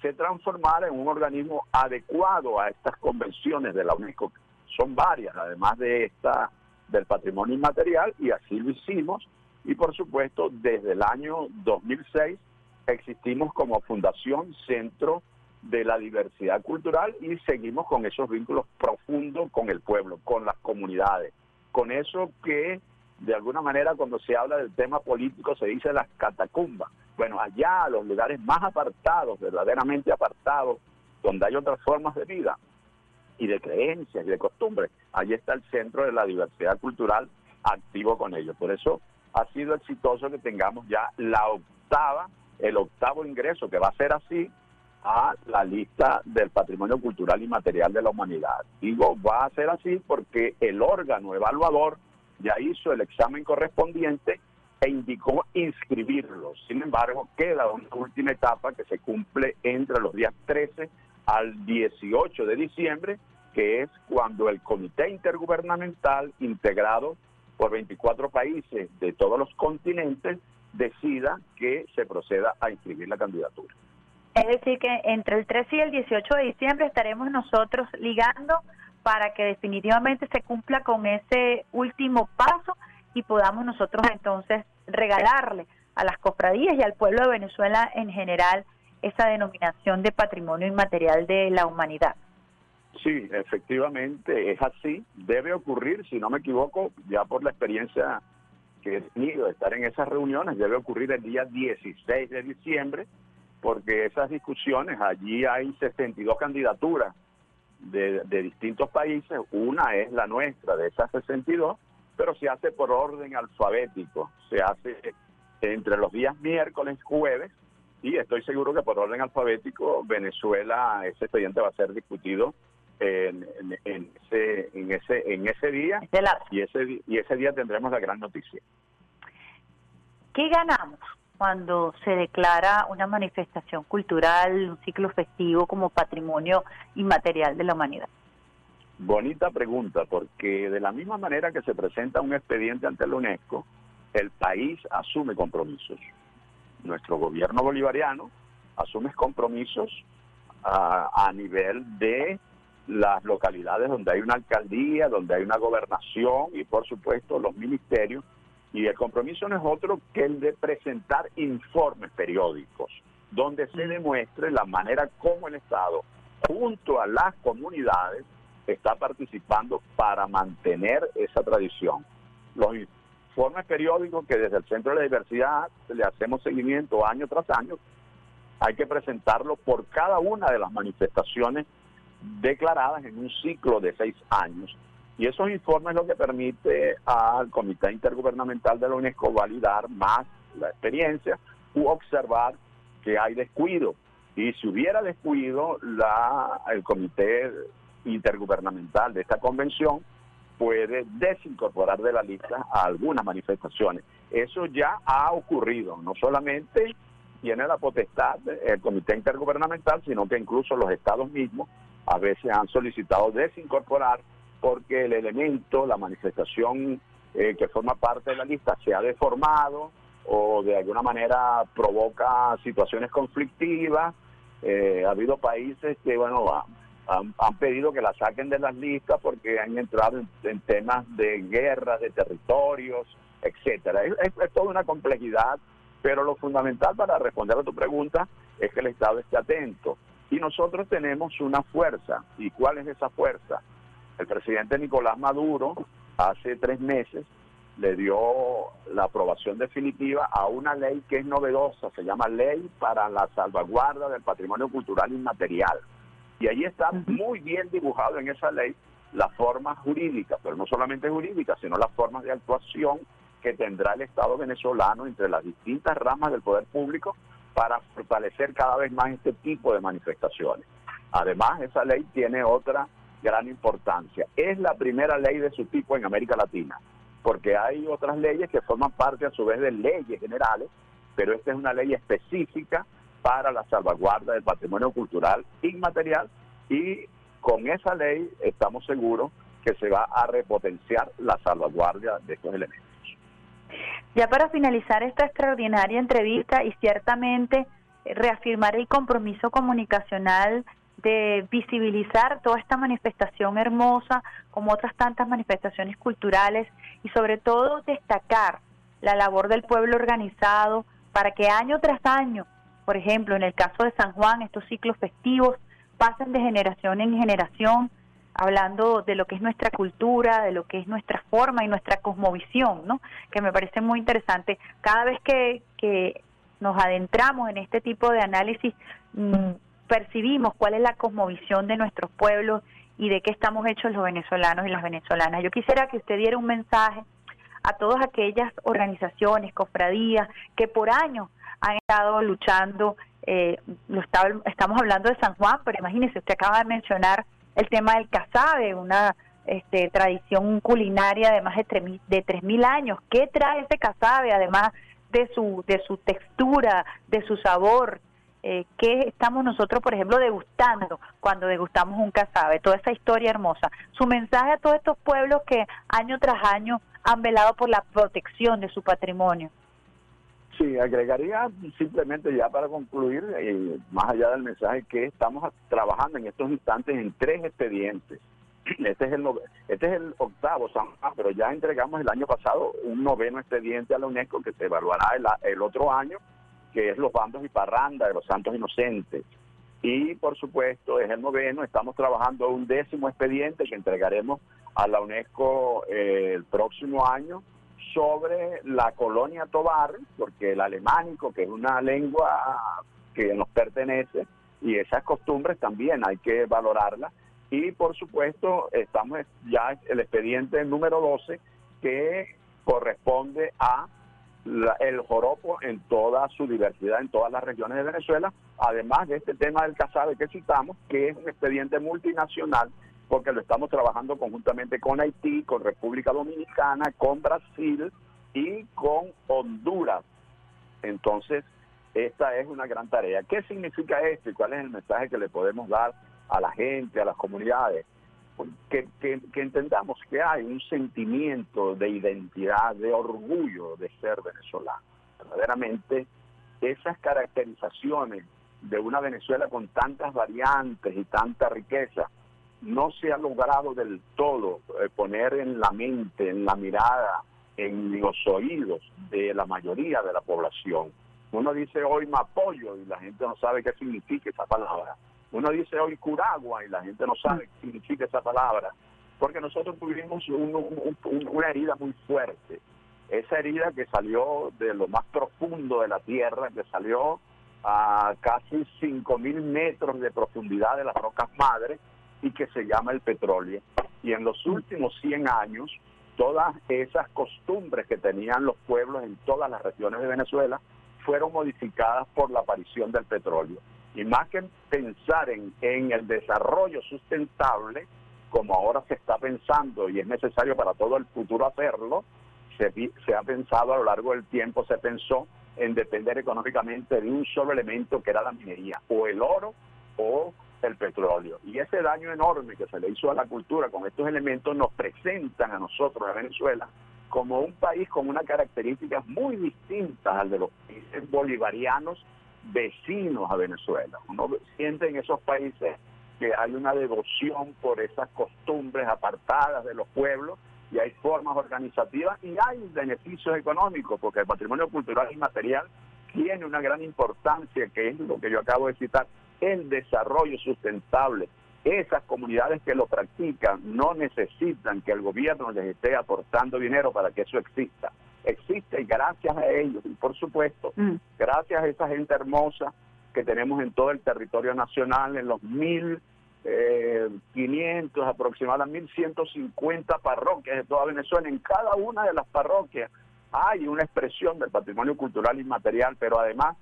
se transformara en un organismo adecuado a estas convenciones de la UNESCO. Son varias, además de esta del patrimonio inmaterial, y así lo hicimos. Y por supuesto, desde el año 2006 existimos como Fundación Centro de la Diversidad Cultural y seguimos con esos vínculos profundos con el pueblo, con las comunidades, con eso que de alguna manera cuando se habla del tema político se dice las catacumbas. Bueno, allá, los lugares más apartados, verdaderamente apartados, donde hay otras formas de vida y de creencias y de costumbres, allí está el centro de la diversidad cultural activo con ellos. Por eso ha sido exitoso que tengamos ya la octava, el octavo ingreso, que va a ser así, a la lista del patrimonio cultural y material de la humanidad. Digo, va a ser así porque el órgano evaluador ya hizo el examen correspondiente e indicó inscribirlos. Sin embargo, queda una última etapa que se cumple entre los días 13 al 18 de diciembre, que es cuando el Comité Intergubernamental, integrado por 24 países de todos los continentes, decida que se proceda a inscribir la candidatura. Es decir, que entre el 13 y el 18 de diciembre estaremos nosotros ligando para que definitivamente se cumpla con ese último paso y podamos nosotros entonces regalarle a las cofradías y al pueblo de Venezuela en general esa denominación de patrimonio inmaterial de la humanidad. Sí, efectivamente es así. Debe ocurrir, si no me equivoco, ya por la experiencia que he tenido de estar en esas reuniones, debe ocurrir el día 16 de diciembre, porque esas discusiones, allí hay 62 candidaturas de, de distintos países, una es la nuestra de esas 62, pero se hace por orden alfabético, se hace entre los días miércoles, jueves, y estoy seguro que por orden alfabético Venezuela, ese expediente va a ser discutido en, en- en ese, en, ese, en ese día, Este y ese, y ese día tendremos la gran noticia. ¿Qué ganamos cuando se declara una manifestación cultural, un ciclo festivo como patrimonio inmaterial de la humanidad? Bonita pregunta, porque de la misma manera que se presenta un expediente ante la UNESCO, el país asume compromisos. Nuestro gobierno bolivariano asume compromisos a, a nivel de las localidades donde hay una alcaldía, donde hay una gobernación y por supuesto los ministerios. Y el compromiso no es otro que el de presentar informes periódicos, donde se demuestre la manera como el Estado, junto a las comunidades, está participando para mantener esa tradición. Los, informes periódicos que desde el Centro de la Diversidad le hacemos seguimiento año tras año, hay que presentarlo por cada una de las manifestaciones declaradas en un ciclo de seis años. Y esos informes lo que permite al Comité Intergubernamental de la UNESCO validar más la experiencia u observar que hay descuido. Y si hubiera descuido, la, el Comité Intergubernamental de esta convención puede desincorporar de la lista a algunas manifestaciones. Eso ya ha ocurrido, no solamente tiene la potestad el Comité Intergubernamental, sino que incluso los estados mismos a veces han solicitado desincorporar porque el elemento, la manifestación eh, que forma parte de la lista se ha deformado o de alguna manera provoca situaciones conflictivas. Eh, ha habido países que, bueno, han, pedido que la saquen de las listas porque han entrado en, temas de guerras, de territorios, etcétera. Es, es- es toda una complejidad, pero lo fundamental para responder a tu pregunta es que el Estado esté atento. Y nosotros tenemos una fuerza. ¿Y cuál es esa fuerza? El presidente Nicolás Maduro hace tres meses le dio la aprobación definitiva a una ley que es novedosa, se llama Ley para la Salvaguarda del Patrimonio Cultural Inmaterial. Y ahí está muy bien dibujado en esa ley las formas jurídicas, pero no solamente jurídicas, sino las formas de actuación que tendrá el Estado venezolano entre las distintas ramas del poder público para fortalecer cada vez más este tipo de manifestaciones. Además, esa ley tiene otra gran importancia. Es la primera ley de su tipo en América Latina, porque hay otras leyes que forman parte a su vez de leyes generales, pero esta es una ley específica para la salvaguarda del patrimonio cultural inmaterial y con esa ley estamos seguros que se va a repotenciar la salvaguardia de estos elementos. Ya para finalizar esta extraordinaria entrevista y ciertamente eh, reafirmar el compromiso comunicacional de visibilizar toda esta manifestación hermosa como otras tantas manifestaciones culturales y sobre todo destacar la labor del pueblo organizado para que año tras año, por ejemplo, en el caso de San Juan, estos ciclos festivos pasen de generación en generación hablando de lo que es nuestra cultura, de lo que es nuestra forma y nuestra cosmovisión, ¿no? Que me parece muy interesante. Cada vez que, que nos adentramos en este tipo de análisis, mm, percibimos cuál es la cosmovisión de nuestros pueblos y de qué estamos hechos los venezolanos y las venezolanas. Yo quisiera que usted diera un mensaje a todas aquellas organizaciones, cofradías, que por años han estado luchando, eh, lo estaba- estamos hablando de San Juan, pero imagínese, usted acaba de mencionar el tema del casabe, una este, tradición culinaria de más de 3.000 de 3.000 años. ¿Qué trae ese casabe, además de su, de su textura, de su sabor? Eh, ¿Qué estamos nosotros, por ejemplo, degustando cuando degustamos un casabe? Toda esa historia hermosa. Su mensaje a todos estos pueblos que año tras año han velado por la protección de su patrimonio. Sí, agregaría simplemente ya para concluir, eh, más allá del mensaje, que estamos trabajando en estos instantes en tres expedientes. Este es el, este es el octavo, pero ya entregamos el año pasado un noveno expediente a la UNESCO que se evaluará el, el otro año, que es los bandos y parranda de los santos inocentes. Y por supuesto es el noveno, estamos trabajando un décimo expediente que entregaremos a la UNESCO eh, el próximo año sobre la colonia Tobar, porque el alemánico, que es una lengua que nos pertenece, y esas costumbres también hay que valorarlas. Y por supuesto, estamos ya el expediente número 12, que corresponde a la- el joropo en toda su diversidad, en todas las regiones de Venezuela, además de este tema del casabe que citamos, que es un expediente multinacional, porque lo estamos trabajando conjuntamente con Haití, con República Dominicana, con Brasil y con Honduras. Entonces, esta es una gran tarea. ¿Qué significa esto y cuál es el mensaje que le podemos dar a la gente, a las comunidades? Que, que- que entendamos que hay un sentimiento de identidad, de orgullo de ser venezolano. Verdaderamente, esas caracterizaciones de una Venezuela con tantas variantes y tanta riqueza, no se ha logrado del todo eh, poner en la mente, en la mirada, en los oídos de la mayoría de la población. Uno dice hoy Mapollo y la gente no sabe qué significa esa palabra. Uno dice hoy Curagua y la gente no sabe qué significa esa palabra. Porque nosotros tuvimos un- una herida muy fuerte esa herida que salió de lo más profundo de la tierra, que salió a casi 5.000 metros de profundidad de las rocas madres y que se llama el petróleo. Y en los últimos 100 años, todas esas costumbres que tenían los pueblos en todas las regiones de Venezuela fueron modificadas por la aparición del petróleo. Y más que pensar en, el desarrollo sustentable, como ahora se está pensando y es necesario para todo el futuro hacerlo, se, se ha pensado a lo largo del tiempo, se pensó en depender económicamente de un solo elemento que era la minería, o el oro o el petróleo. Y ese daño enorme que se le hizo a la cultura con estos elementos nos presentan a nosotros, a Venezuela, como un país con unas características muy distintas al de los países bolivarianos vecinos a Venezuela. Uno siente en esos países que hay una devoción por esas costumbres apartadas de los pueblos y hay formas organizativas y hay beneficios económicos, porque el patrimonio cultural y material tiene una gran importancia, que es lo que yo acabo de citar, el desarrollo sustentable. Esas comunidades que lo practican no necesitan que el gobierno les esté aportando dinero para que eso exista. Existe gracias a ellos y por supuesto Mm. gracias a esa gente hermosa que tenemos en todo el territorio nacional, en los mil eh, 500 aproximadamente 1150 parroquias de toda Venezuela. En cada una de las parroquias hay una expresión del patrimonio cultural inmaterial, pero además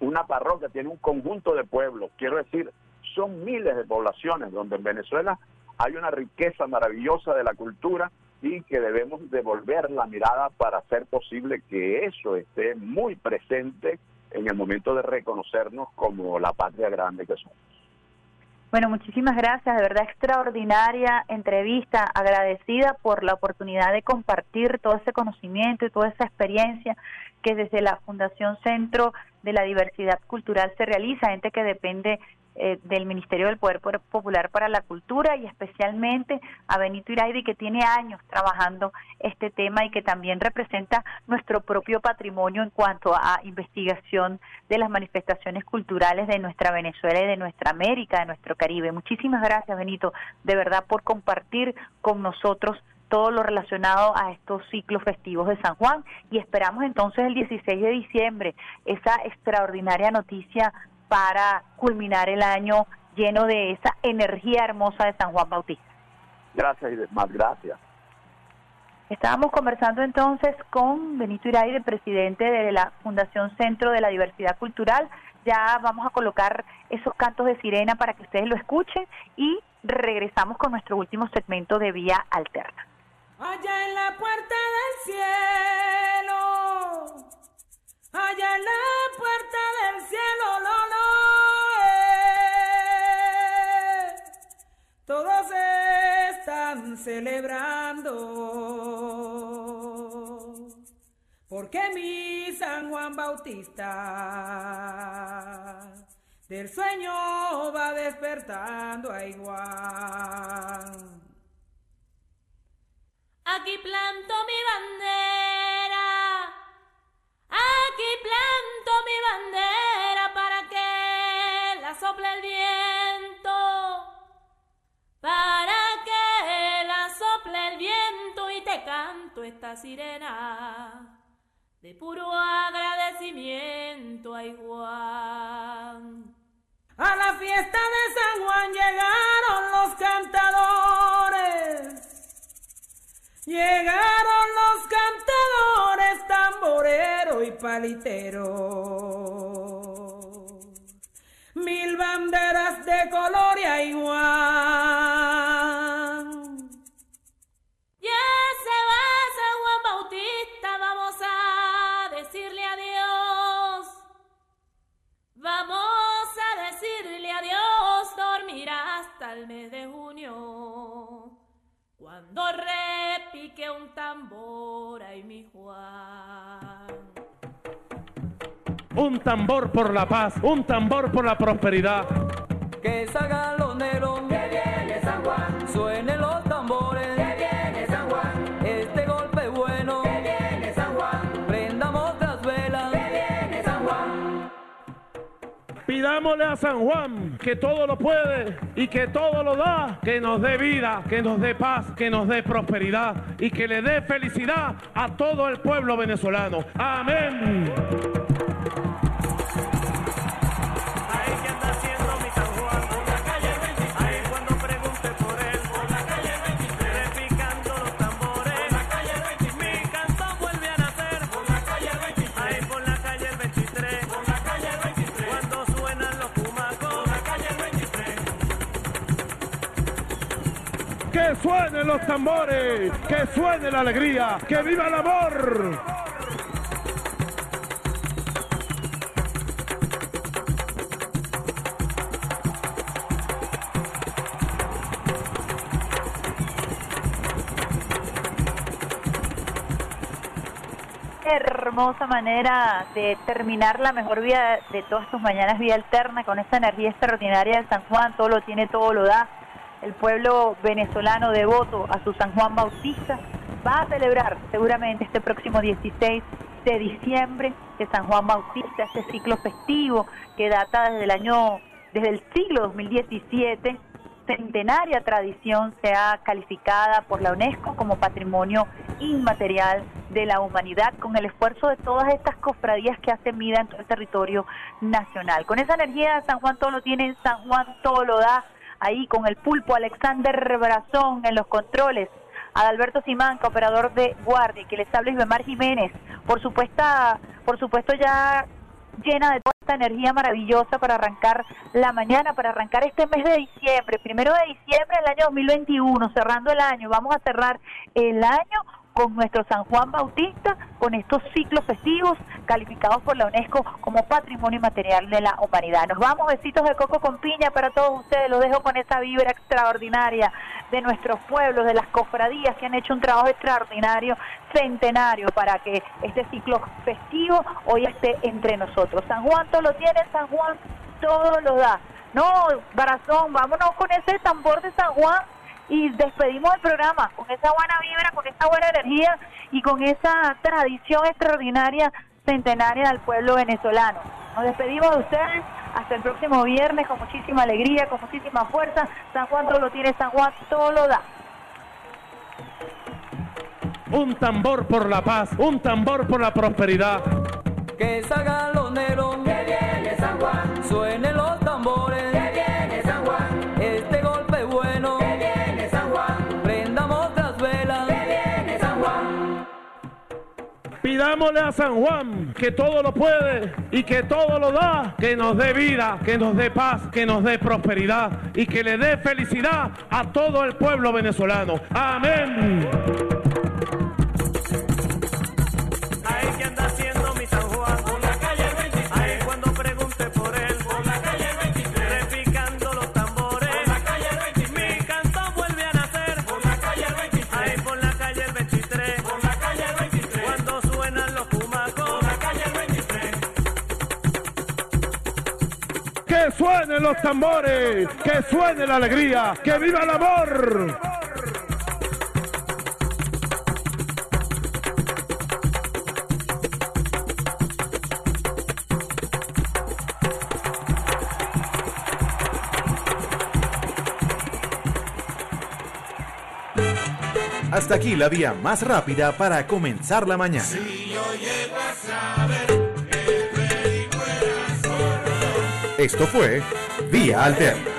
una parroquia tiene un conjunto de pueblos, quiero decir, son miles de poblaciones donde en Venezuela hay una riqueza maravillosa de la cultura y que debemos devolver la mirada para hacer posible que eso esté muy presente en el momento de reconocernos como la patria grande que somos. Bueno, muchísimas gracias, de verdad extraordinaria entrevista, agradecida por la oportunidad de compartir todo ese conocimiento y toda esa experiencia que desde la Fundación Centro de la Diversidad Cultural se realiza, gente que depende eh, del Ministerio del Poder Popular para la Cultura y especialmente a Benito Iraidi que tiene años trabajando este tema y que también representa nuestro propio patrimonio en cuanto a investigación de las manifestaciones culturales de nuestra Venezuela y de nuestra América, de nuestro Caribe. Muchísimas gracias Benito, de verdad por compartir con nosotros todo lo relacionado a estos ciclos festivos de San Juan y esperamos entonces el 16 de diciembre esa extraordinaria noticia para culminar el año lleno de esa energía hermosa de San Juan Bautista. Gracias y más gracias. Estábamos conversando entonces con Benito Iraide, presidente de la Fundación Centro de la Diversidad Cultural. Ya vamos a colocar esos cantos de sirena para que ustedes lo escuchen y regresamos con nuestro último segmento de Vía Alterna. Allá en la puerta del cielo, allá en la puerta del cielo, lo, todos están celebrando, porque mi San Juan Bautista del sueño va despertando a igual. Aquí planto mi bandera, aquí planto mi bandera para que la sople el viento, para que la sople el viento y te canto esta sirena de puro agradecimiento a Juan. A la fiesta de San Juan llegaron los cantadores. Llegaron los cantadores, y palitero. Mil banderas de color y hay Cuando repique un tambor, ay mi Juan. Un tambor por la paz, un tambor por la prosperidad. Que salgan los negros, que viene San Juan. Suenen los Pidámosle a San Juan que todo lo puede y que todo lo da, que nos dé vida, que nos dé paz, que nos dé prosperidad y que le dé felicidad a todo el pueblo venezolano. Amén. Suenen los tambores, que suene la alegría, que viva el amor. hermosa manera de terminar la mejor vida de todas tus mañanas, vida alterna, con esta energía extraordinaria de San Juan, todo lo tiene, todo lo da. El pueblo venezolano devoto a su San Juan Bautista va a celebrar seguramente este próximo 16 de diciembre de San Juan Bautista, este ciclo festivo que data desde el año, desde el siglo 2017 centenaria tradición sea calificada por la UNESCO como patrimonio inmaterial de la humanidad con el esfuerzo de todas estas cofradías que hacen vida en todo el territorio nacional. Con esa energía San Juan todo lo tiene, San Juan todo lo da, ahí con el pulpo Alexander Brazón en los controles, Adalberto Simanca, operador de guardia, que les habla Isbemar Jiménez, por supuesto, por supuesto ya llena de toda esta energía maravillosa para arrancar la mañana, para arrancar este mes de diciembre, primero de diciembre del año 2021, cerrando el año, vamos a cerrar el año con nuestro San Juan Bautista, con estos ciclos festivos calificados por la UNESCO como Patrimonio Inmaterial de la Humanidad. Nos vamos, besitos de coco con piña para todos ustedes, los dejo con esa vibra extraordinaria de nuestros pueblos, de las cofradías que han hecho un trabajo extraordinario, centenario, para que este ciclo festivo hoy esté entre nosotros. San Juan todo lo tiene, San Juan todo lo da. No, Barazón, vámonos con ese tambor de San Juan y despedimos el programa con esa buena vibra, con esa buena energía y con esa tradición extraordinaria centenaria del pueblo venezolano. Nos despedimos de ustedes hasta el próximo viernes con muchísima alegría, con muchísima fuerza. San Juan todo lo tiene, San Juan todo lo da. Un tambor por la paz, un tambor por la prosperidad. Que salgan los negros, que viene San Juan. Suenen los tambores, que Pidámosle a San Juan que todo lo puede y que todo lo da, que nos dé vida, que nos dé paz, que nos dé prosperidad y que le dé felicidad a todo el pueblo venezolano. Amén. Que suenen los tambores, que suene la alegría, que viva el amor. Hasta aquí la vía más rápida para comenzar la mañana. Esto fue Vía Alterna.